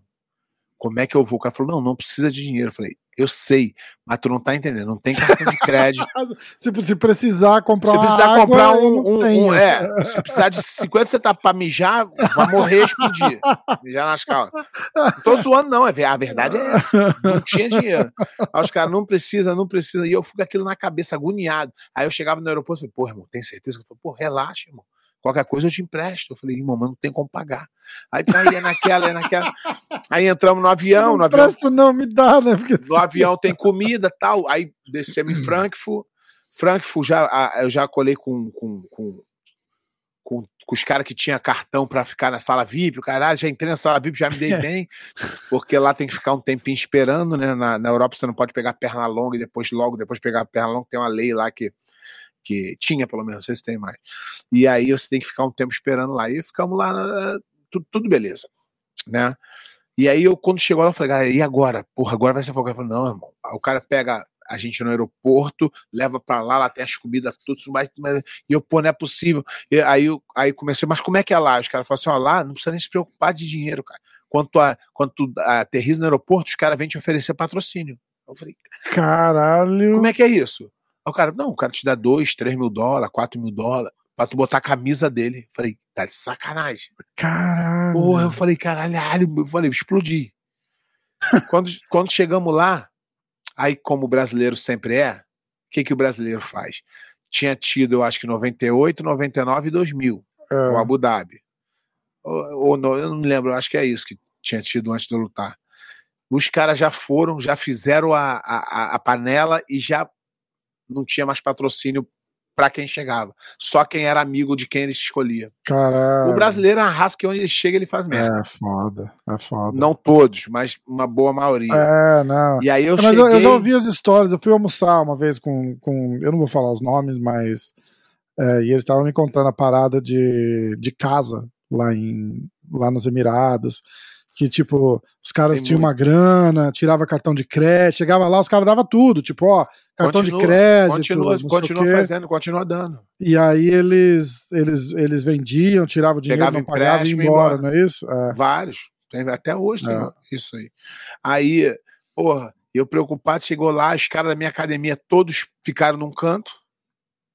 Como é que eu vou? O cara falou: não, não precisa de dinheiro. Eu falei: eu sei, mas tu não tá entendendo. Não tem cartão de crédito. Se, se precisar comprar Se precisar água, comprar um, um- um- É, se precisar de 50 você tá pra mijar, vai morrer explodir. Mijar nas calças. Não tô zoando, não. é A verdade é essa. Não tinha dinheiro. Aí os caras, não precisa, não precisa. E eu fui com aquilo na cabeça, agoniado. Aí eu chegava no aeroporto e falei, pô, irmão, tem certeza? Eu falei, pô, relaxa, irmão. Qualquer coisa eu te empresto. Eu falei, irmão, mas não tem como pagar. Aí pá, ia naquela, ia naquela. Aí entramos no avião, não no avião presta, não, me dá, né? Porque no avião tem comida tal. Aí descemos em Frankfurt. Frankfurt já, eu já colei com, com, com, com, com os caras que tinha cartão para ficar na sala VIP. O caralho, já entrei na sala VIP, já me dei bem. Porque lá tem que ficar um tempinho esperando, né? Na, na Europa você não pode pegar perna longa e depois, logo depois pegar perna longa. Tem uma lei lá que, que tinha, pelo menos, não sei se tem mais. E aí você tem que ficar um tempo esperando lá. E ficamos lá, eh, tudo, tudo beleza, né? E aí eu, quando chegou lá, eu falei, galera, e agora? Porra, agora vai ser fogo. Eu falei, não, irmão. O cara pega a gente no aeroporto, leva pra lá, lá tem as comidas, tudo mais, mas- e eu, pô, não é possível. E aí, eu, aí comecei, mas como é que é lá? Os caras falaram assim, ó, lá não precisa nem se preocupar de dinheiro, cara. Quando tu, a- quando tu aterriza no aeroporto, os caras vêm te oferecer patrocínio. Eu falei, Caralho. como é que é isso? Aí o cara, não, o cara te dá dois, três mil dólares, quatro mil dólares, pra tu botar a camisa dele. Falei, tá de sacanagem. Caralho. Porra, eu falei, caralho, eu falei, explodi. quando, quando chegamos lá, aí como o brasileiro sempre é, o que, que o brasileiro faz? Tinha tido, eu acho que 98, 99 e 2000, É. o Abu Dhabi. Ou, ou não, eu não me lembro, eu acho que é isso que tinha tido antes de eu lutar. Os caras já foram, já fizeram a, a- a panela e já não tinha mais patrocínio para quem chegava. Só quem era amigo de quem ele escolhia. Caralho. O brasileiro é raça que onde ele chega ele faz merda. É foda, é foda. Não todos, mas uma boa maioria. É, não. E aí eu Mas cheguei. eu, eu já ouvi as histórias, eu fui almoçar uma vez com. com eu não vou falar os nomes, mas. é, e eles estavam me contando a parada de, de casa lá, em, lá nos Emirados. Que, tipo, os caras Tem tinham muito. uma grana, tirava cartão de crédito, chegava lá, os caras davam tudo, tipo, ó, cartão Continua, de crédito. Continua, continua fazendo, continua dando. E aí eles, eles, eles vendiam, tiravam dinheiro, Pegava não pagavam e empréstimo ia embora, embora. não é isso? É. Vários. Até hoje É. isso aí. Aí, porra, eu preocupado, chegou lá, os caras da minha academia todos ficaram num canto,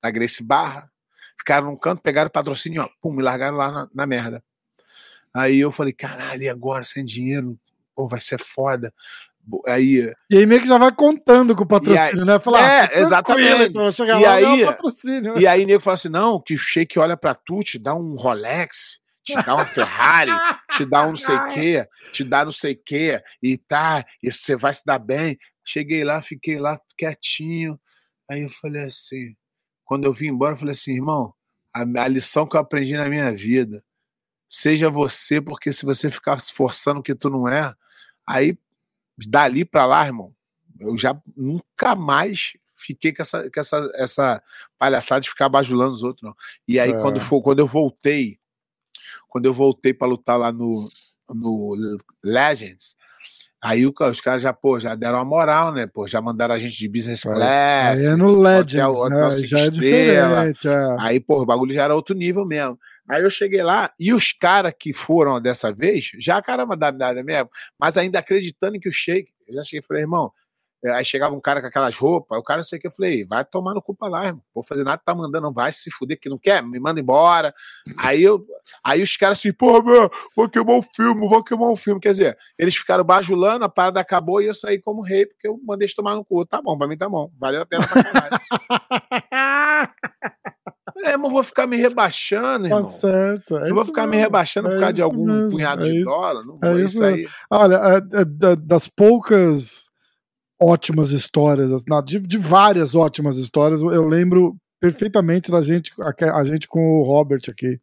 da Grace Barra, ficaram num canto, pegaram o patrocínio, ó, pum, me largaram lá na, na merda. Aí eu falei, caralho, e agora, sem dinheiro? Pô, vai ser foda. Aí, E aí meio que já vai contando com o patrocínio, né? Falar, É, ah, exatamente. Então, chegar E lá e aí- o patrocínio. E aí nego fala assim: não, que o Sheik olha pra tu, te dá um Rolex, te dá uma Ferrari, te dá um não sei o quê, te dá não sei o quê, e tá, e você vai se dar bem. Cheguei lá, fiquei lá quietinho. Aí eu falei assim: quando eu vim embora, eu falei assim, irmão, a, a lição que eu aprendi na minha vida, seja você, porque se você ficar se forçando o que tu não é, aí dali pra lá, irmão, eu já nunca mais fiquei com essa, com essa, essa palhaçada de ficar bajulando os outros, não. E aí, É. quando, for, quando eu voltei, quando eu voltei pra lutar lá no, no Legends, aí os caras já, pô, já deram uma moral, né? Pô, já mandaram a gente de business Aí class. é no Legends, hotel né? cinco já é diferente. É. Aí, pô, o bagulho já era outro nível mesmo. Aí eu cheguei lá e os caras que foram dessa vez, já caramba da medalha mesmo, mas ainda acreditando que o Sheik, eu já cheguei e falei, irmão, É, Aí chegava um cara com aquelas roupas, o cara não sei o que, eu falei, vai tomar no culpa lá, irmão. Vou fazer nada, tá mandando, não vai se fuder, que não quer, me manda embora. Aí eu, aí os caras assim, pô, meu, vou queimar o filme, vou queimar o filme. Quer dizer, eles ficaram bajulando, a parada acabou e eu saí como rei, porque eu mandei eles tomar no cu. Tá bom, pra mim tá bom, valeu a pena pra caralho. é, mas eu vou ficar me rebaixando, Tá irmão. certo. é Eu vou ficar me mesmo, rebaixando por é causa de algum mesmo, punhado é de dólar. Não é vou, isso isso aí. Olha, é- é da- das poucas ótimas histórias, de, de várias ótimas histórias, eu lembro perfeitamente da gente, a, a gente com o Robert aqui.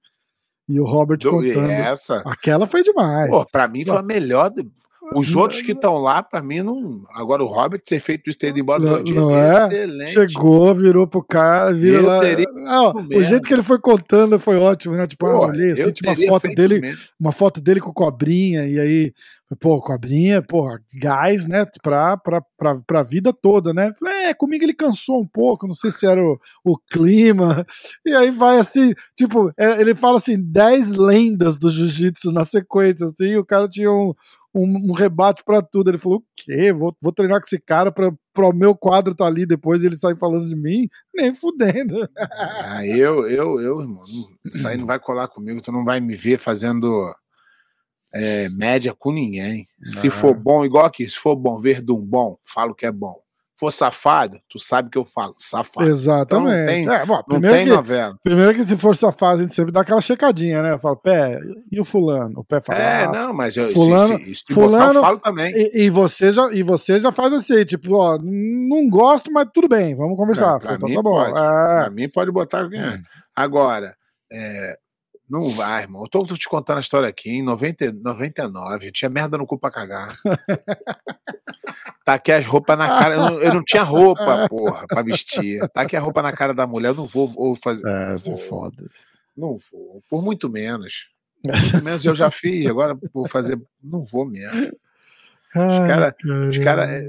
E o Robert Do- contando. essa. Aquela foi demais. Pô, pra mim foi a melhor. do- Os Não- outros que estão lá, pra mim, não. Agora, o Robert ter feito isso, ter ido embora Não- não é? excelente. Chegou, virou pro cara, vira Eu lá. Ah, ó, o jeito que ele foi contando foi ótimo, né? Tipo, ah, Pô, olhei assim, tinha uma foto dele, mesmo. uma foto dele com cobrinha, e aí, pô, cobrinha, porra, gás, né, pra, pra, pra, pra vida toda, né? Falei, é, comigo ele cansou um pouco, não sei se era o, o clima, e aí vai assim, tipo, é, ele fala assim, 10 lendas do jiu-jitsu na sequência, assim, o cara tinha um, um, um rebate pra tudo, ele falou, o quê? Vou, vou treinar com esse cara pra o meu quadro tá ali depois ele sair falando de mim? Nem fudendo. Ah, eu, eu, eu, irmão, isso aí não vai colar comigo, tu não vai me ver fazendo é, média com ninguém. Se for bom, igual aqui, se for bom, verdum bom, falo que é bom. For safado, tu sabe que eu falo, safado. Exatamente. Então não é, bom, Não primeiro tem que, novela. Primeiro que se for safado, a gente sempre dá aquela checadinha, né? Eu falo, pé, e o fulano? O pé fala. É, ah, não, mas eu, fulano- se, se fulano- botar, eu falo também. E, e você já, e você já faz assim, tipo, ó, não gosto, mas tudo bem, vamos conversar. Pra- pra então mim tá bom. pode. É, Pra mim pode botar quem é. Agora, é, não vai, irmão. Eu tô, tô te contando a história aqui. Em 90, 99, eu tinha merda no cu pra cagar. Taquei as roupas na cara. Eu não, eu não tinha roupa, porra, pra vestir. Taquei a roupa na cara da mulher. Eu não vou, vou fazer. é, isso é foda. Não vou. Por muito menos. Por menos eu já fiz. Agora vou fazer. Não vou mesmo. Os cara, os cara, é,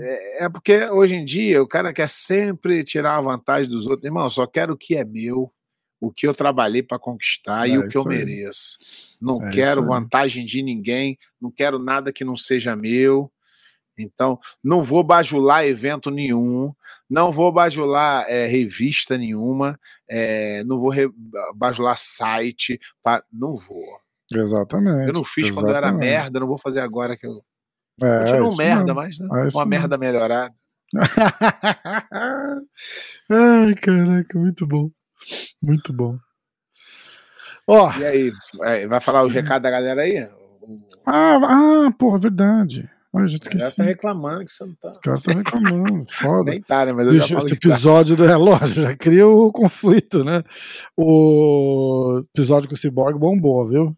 é- é porque hoje em dia o cara quer sempre tirar a vantagem dos outros. Irmão, eu só quero o que é meu, o que eu trabalhei para conquistar É e o que eu mereço. Não É quero vantagem de ninguém, não quero nada que não seja meu. Então, não vou bajular evento nenhum, não vou bajular é, revista nenhuma, é, não vou re- bajular site, pa- não vou. Exatamente. Eu não fiz quando eu era exatamente. merda, não vou fazer agora que eu É, continuo merda, mesmo. mas né, É uma mesmo. merda melhorada. Ai, caraca, muito bom. Muito bom. Ó, E aí, vai falar o recado da galera aí? Ah, ah, porra, verdade. Já a galera esqueci. tá reclamando que você não tá. Os caras estão reclamando. Foda. Nem tá, né? Mas eu já esse que tá. episódio do relógio já cria o conflito, né? O episódio com o Cyborg bombou, viu?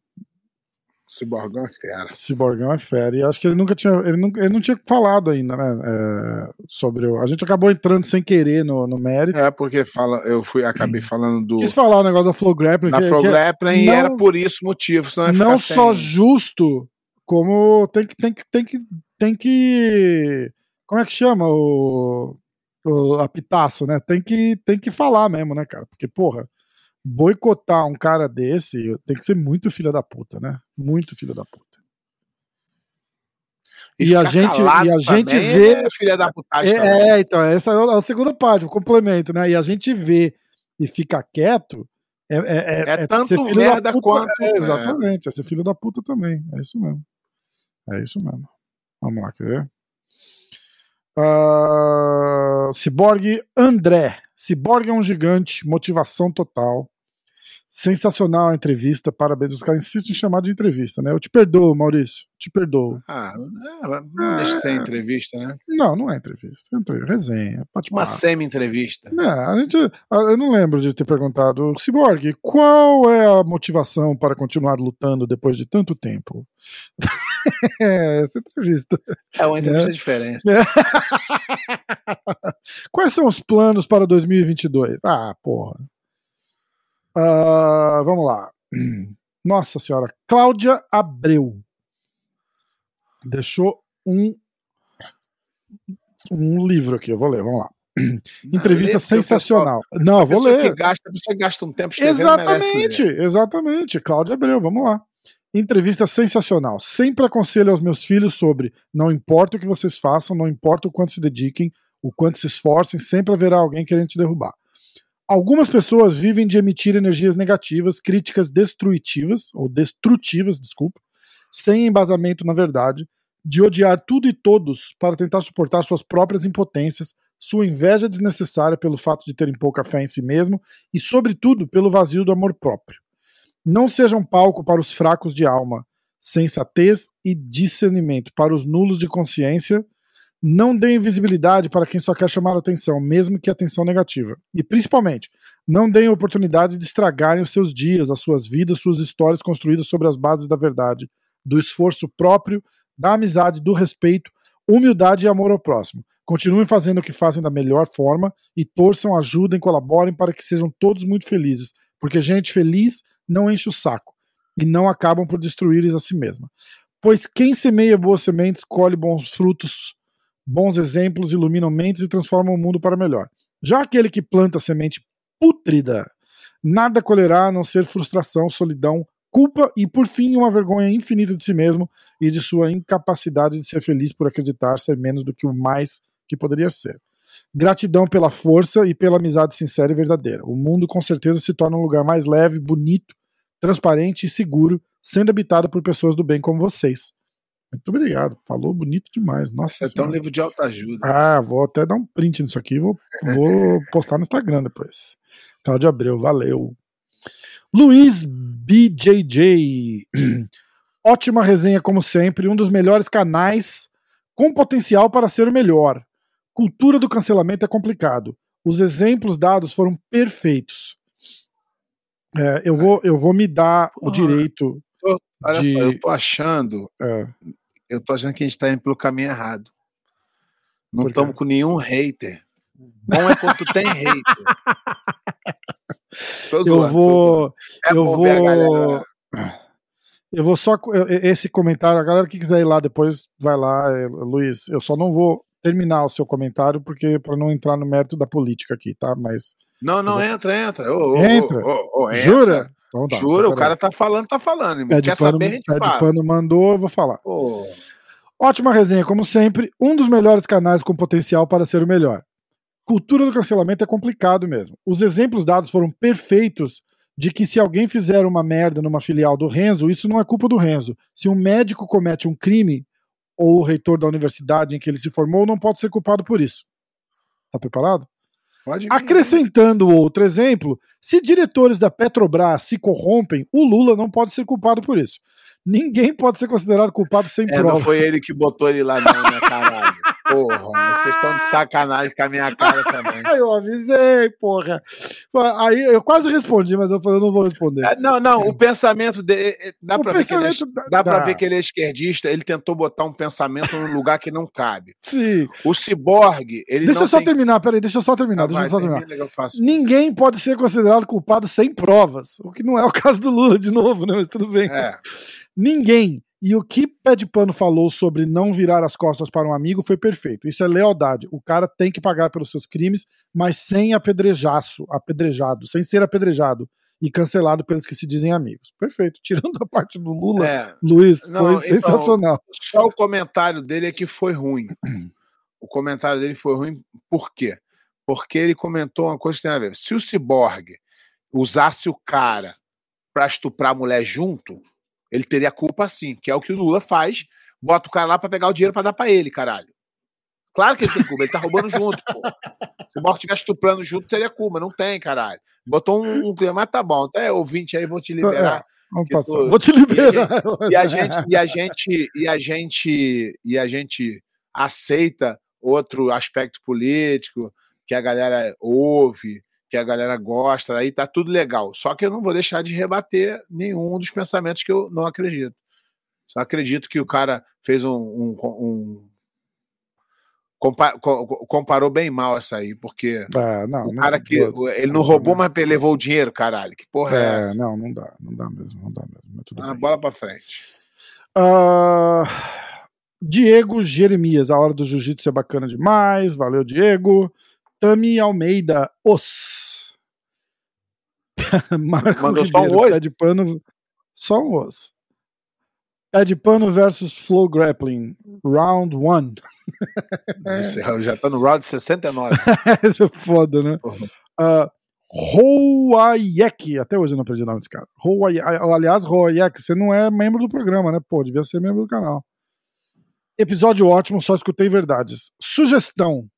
Ciborgão, cara. O Cyborgão é fera. E acho que ele nunca tinha. Ele não, ele não tinha falado ainda, né? é, sobre o. A gente acabou entrando sem querer no, no mérito. É, porque fala, eu fui, acabei falando do. Quis falar o negócio da Flow Grappling. Da Pro que é Grappling e não- era por isso motivo. Não só sem- justo, como tem que, tem que, tem que, tem que, como é que chama o, o apitaço, né? Tem que, tem que falar mesmo, né, cara? Porque, porra, boicotar um cara desse tem que ser muito filho da puta, né? Muito filho da puta. e a ficar gente- e a gente vê- É filha da putagem. É, é, então, essa é a segunda parte, o complemento, né? E a gente vê e fica quieto. É, é, É tanto ser filho merda da puta, quanto- é, é. exatamente, é ser filho da puta também. É isso mesmo. É isso mesmo. Vamos lá, quer ver? Cyborg André. Cyborg é um gigante, motivação total. Sensacional a entrevista, parabéns. Os caras insistem em chamar de entrevista, né? Eu te perdoo, Maurício. Te perdoo. Ah, é, não deixa de ser entrevista, né? Não, não é entrevista. É entre- resenha. Uma semi-entrevista. É, a gente, eu não lembro de ter perguntado, Cyborg, qual é a motivação para continuar lutando depois de tanto tempo? é, essa entrevista. É uma entrevista diferente. Quais são os planos para 2022? Ah, porra. Ah, vamos lá. Nossa senhora, Cláudia Abreu deixou um um livro aqui, eu vou ler, vamos lá. Entrevista sensacional. Não, pessoal- eu vou ler. Que gasta, a pessoa que gasta um tempo. Exatamente, exatamente. Cláudia Abreu, vamos lá. Entrevista sensacional. Sempre aconselho aos meus filhos sobre não importa o que vocês façam, não importa o quanto se dediquem, o quanto se esforcem, sempre haverá alguém querendo te derrubar. Algumas pessoas vivem de emitir energias negativas, críticas destrutivas, ou destrutivas, desculpa, sem embasamento na verdade, de odiar tudo e todos para tentar suportar suas próprias impotências, sua inveja desnecessária pelo fato de terem pouca fé em si mesmo e, sobretudo, pelo vazio do amor próprio. Não seja um palco para os fracos de alma, sensatez e discernimento para os nulos de consciência. Não deem visibilidade para quem só quer chamar atenção, mesmo que atenção negativa. E principalmente, não deem oportunidade de estragarem os seus dias, as suas vidas, suas histórias construídas sobre as bases da verdade, do esforço próprio, da amizade, do respeito, humildade e amor ao próximo. Continuem fazendo o que fazem da melhor forma e torçam, ajudem, colaborem para que sejam todos muito felizes, porque gente feliz não enche o saco e não acabam por destruir a si mesma. Pois quem semeia boas sementes colhe bons frutos, bons exemplos, iluminam mentes e transformam o mundo para melhor. Já aquele que planta semente pútrida, nada colherá a não ser frustração, solidão, culpa e, por fim, uma vergonha infinita de si mesmo e de sua incapacidade de ser feliz por acreditar ser menos do que o mais que poderia ser. Gratidão pela força e pela amizade sincera e verdadeira. O mundo com certeza se torna um lugar mais leve, bonito transparente e seguro, sendo habitado por pessoas do bem como vocês. Muito obrigado. Falou bonito demais. Nossa. É um livro de alta ajuda. Ah, vou até dar um print nisso aqui. Vou, vou postar no Instagram depois. Cláudio Abreu, valeu. Luiz BJJ. Ótima resenha, como sempre. Um dos melhores canais com potencial para ser o melhor. Cultura do cancelamento é complicado. Os exemplos dados foram perfeitos. É, eu, vou, eu vou me dar o direito. Olha de... só, eu tô achando. É. Eu tô achando que a gente tá indo pelo caminho errado. Não estamos com nenhum hater. Bom é quando tem hater. tô zoando, eu vou. É eu vou. Eu vou só. Esse comentário, a galera que quiser ir lá depois, vai lá, é, Luiz. Eu só não vou terminar o seu comentário, porque para não entrar no mérito da política aqui, tá? Mas não, não, entra, entra. entra. entra. Jura? Então tá, Jura, o cara tá falando, tá falando. Quer Quer saber, a gente Ed Pano mandou, eu vou falar. Ótima resenha, como sempre. Um dos melhores canais com potencial para ser o melhor. Cultura do cancelamento é complicado mesmo. Os exemplos dados foram perfeitos de que se alguém fizer uma merda numa filial do Renzo, isso não é culpa do Renzo. Se um médico comete um crime, ou o reitor da universidade em que ele se formou, não pode ser culpado por isso. Tá preparado? Pode Acrescentando outro exemplo, se diretores da Petrobras se corrompem, o Lula não pode ser culpado por isso. Ninguém pode ser considerado culpado sem é, prova. Não foi ele que botou ele lá, não, né, caralho? Porra, vocês estão de sacanagem com a minha cara também. eu avisei, porra. Aí eu quase respondi, mas eu falei, eu não vou responder. É, não, não, o pensamento dele. É, dá o pra, pensamento ver que ele é, dá, dá. Ver que ele é esquerdista, ele tentou botar um pensamento num lugar que não cabe. Sim. O ciborgue, ele Deixa eu só tem... terminar, peraí, deixa eu só terminar. Ah, deixa vai, eu só terminar. Ninguém pode ser considerado culpado sem provas, o que não é o caso do Lula de novo, né? Mas tudo bem. É. Ninguém. E o que Pé de Pano falou sobre não virar as costas para um amigo foi perfeito. Isso é lealdade. O cara tem que pagar pelos seus crimes, mas sem apedrejaço, apedrejado, sem ser apedrejado e cancelado pelos que se dizem amigos. Perfeito. Tirando a parte do Lula, é. Luiz, não, foi então, sensacional. Só o comentário dele é que foi ruim. O comentário dele foi ruim por quê? Porque ele comentou uma coisa que tem a ver. Se o ciborgue usasse o cara para estuprar a mulher junto, ele teria culpa sim, que é o que o Lula faz. Bota o cara lá para pegar o dinheiro para dar para ele, caralho. Claro que ele tem culpa, ele tá roubando junto, pô. Se o Borges estivesse estuprando junto, teria culpa, não tem, caralho. Botou um, um clima, mas tá bom, até ouvinte aí, vou te liberar. É, vamos passar. Tô... Vou te liberar. E a, gente, e a gente, e a gente, e a gente aceita outro aspecto político que a galera ouve, que a galera gosta, aí tá tudo legal. Só que eu não vou deixar de rebater nenhum dos pensamentos que eu não acredito. Só acredito que o cara fez um. um, um comparou bem mal essa aí, porque ah, não, o cara não, que não, ele não roubou, mas levou o dinheiro, caralho. Que porra é, é essa? Não, não dá, não dá mesmo, não dá mesmo. Ah, bola para frente. Uh, Diego Jeremias, a hora do jiu-jitsu é bacana demais. Valeu, Diego. Tami Almeida, os. Marco Mandou só um os? De pano, só um os. Pé de pano versus Flow Grappling. Round 1. Isso, já tá no round 69. Isso é foda, né? Uh, até hoje eu não aprendi o nome desse cara. Hoayek, aliás, Hoayek, você não é membro do programa, né? Pô, devia ser membro do canal. Episódio ótimo, só escutei verdades. Sugestão.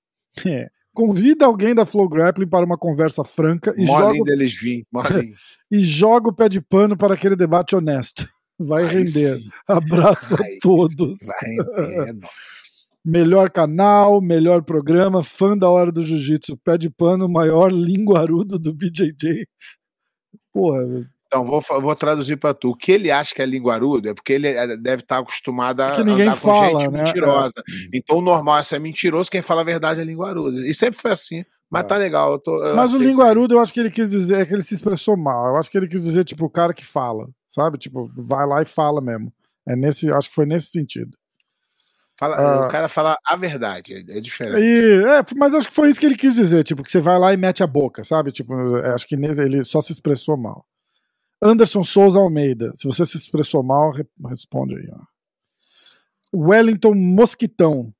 É, Convida alguém da Flow Grappling para uma conversa franca e joga, deles. Molinho. e joga o pé de pano para aquele debate honesto. Vai Aí render. sim. Abraço Vai, a todos. Vai entender. Melhor canal, melhor programa, fã da hora do jiu-jitsu, pé de pano, maior linguarudo do BJJ. Porra, Então, vou, vou traduzir pra tu. O que ele acha que é linguarudo é porque ele é- deve estar acostumado a É que ninguém andar com fala, gente né? mentirosa. Então, o normal é ser mentiroso, quem fala a verdade é linguarudo. E sempre foi assim. Mas É. tá legal. Eu tô, eu Mas o linguarudo, eu acho que ele quis dizer é que ele se expressou mal. Eu acho que ele quis dizer, tipo, o cara que fala, sabe? Tipo, vai lá e fala mesmo. É nesse, acho que foi nesse sentido. Fala- Ah. O cara fala a verdade, é, é diferente. E, é, mas acho que foi isso que ele quis dizer, tipo, que você vai lá e mete a boca, sabe? Tipo, é, acho que ele só se expressou mal. Anderson Souza Almeida, se você se expressou mal, re- responde aí, ó. Wellington Mosquitão.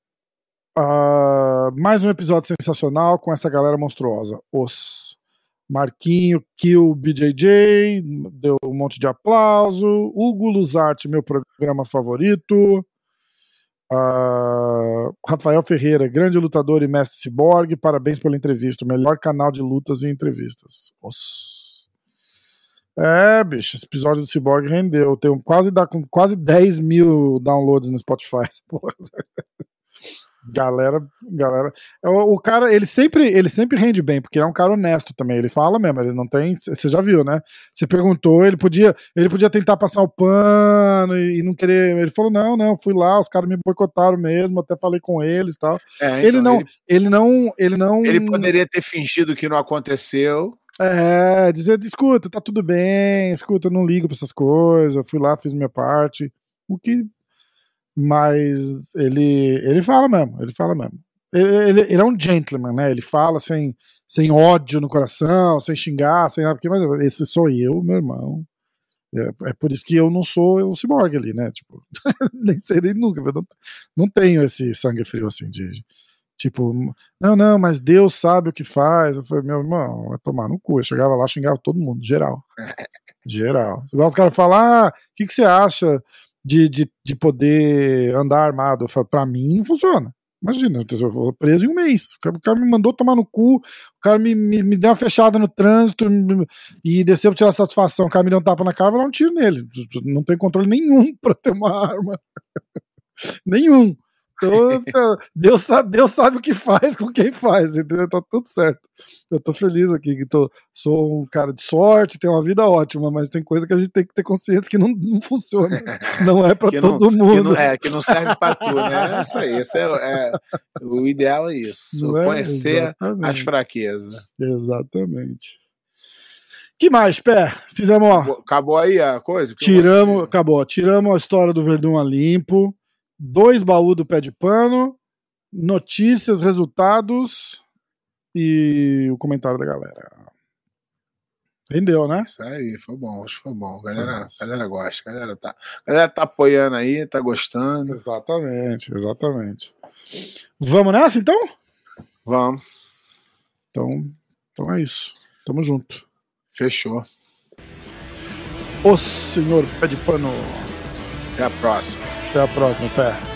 Ah, mais um episódio sensacional com essa galera monstruosa. Os Marquinho, Kill BJJ, deu um monte de aplauso. Hugo Luzarte, meu programa favorito. Ah, Rafael Ferreira, grande lutador e mestre ciborgue, parabéns pela entrevista. Melhor canal de lutas e entrevistas. Nossa. É, bicho, esse episódio do Cyborg rendeu. Tem quase, dá, com quase 10 mil downloads no Spotify. Galera, galera. é, O, o cara, ele sempre, ele sempre rende bem, porque ele é um cara honesto também. Ele fala mesmo, ele não tem. Você já viu, né? Você perguntou, ele podia, ele podia tentar passar o pano e, e não querer. Ele falou: não, não, fui lá, os caras me boicotaram mesmo, até falei com eles e tal. É, ele então, não, Ele, ele não, ele não. ele poderia ter fingido que não aconteceu. É, dizer, escuta, tá tudo bem, escuta, não ligo pra essas coisas, fui lá, fiz minha parte. O que. Mas ele, ele fala mesmo, ele fala mesmo. Ele, ele, ele é um gentleman, né? Ele fala sem, sem ódio no coração, sem xingar, sem nada, porque mas esse sou eu, meu irmão. É, é por isso que eu não sou o cyborg ali, né? Tipo, nem serei nunca, eu não, não tenho esse sangue frio assim de. Tipo, não, não, mas Deus sabe o que faz. Eu falei, meu irmão, vai tomar no cu. Eu chegava lá, xingava todo mundo, geral. geral. Igual os caras falam, ah, o que, que você acha de, de, de poder andar armado? Eu falo, pra mim não funciona. Imagina, eu vou preso em um mês. O cara, me mandou tomar no cu, o cara me, me, me deu uma fechada no trânsito me- e desceu pra tirar satisfação. O cara me deu um tapa na cara, eu vou dar um tiro nele. Não tem controle nenhum pra ter uma arma. nenhum. Então, Deus sabe, Deus sabe o que faz com quem faz, entendeu? Tá tudo certo. Eu tô feliz aqui, que tô, sou um cara de sorte, tenho uma vida ótima, mas tem coisa que a gente tem que ter consciência que não, não funciona. Não é pra Que não, todo que mundo. não- é, que não serve pra tu, né? É isso aí. Isso é, é- o ideal é isso. Não é? Conhecer Exatamente. as fraquezas. Exatamente. que mais, Pé? Fizemos, ó, Acabou- Acabou aí a coisa? Tiramos, acabou. Tiramos a história do Verdun a limpo, dois baús do pé de pano, notícias, resultados e o comentário da galera. Rendeu, né? Isso aí, foi bom, acho que foi bom. A galera, a galera gosta, a galera tá, galera tá apoiando aí, tá gostando. Exatamente, exatamente. Vamos nessa, então? Vamos, Então, então é isso. Tamo junto. fechou. O senhor pé de pano. Até a próxima. Até a próxima, Pé.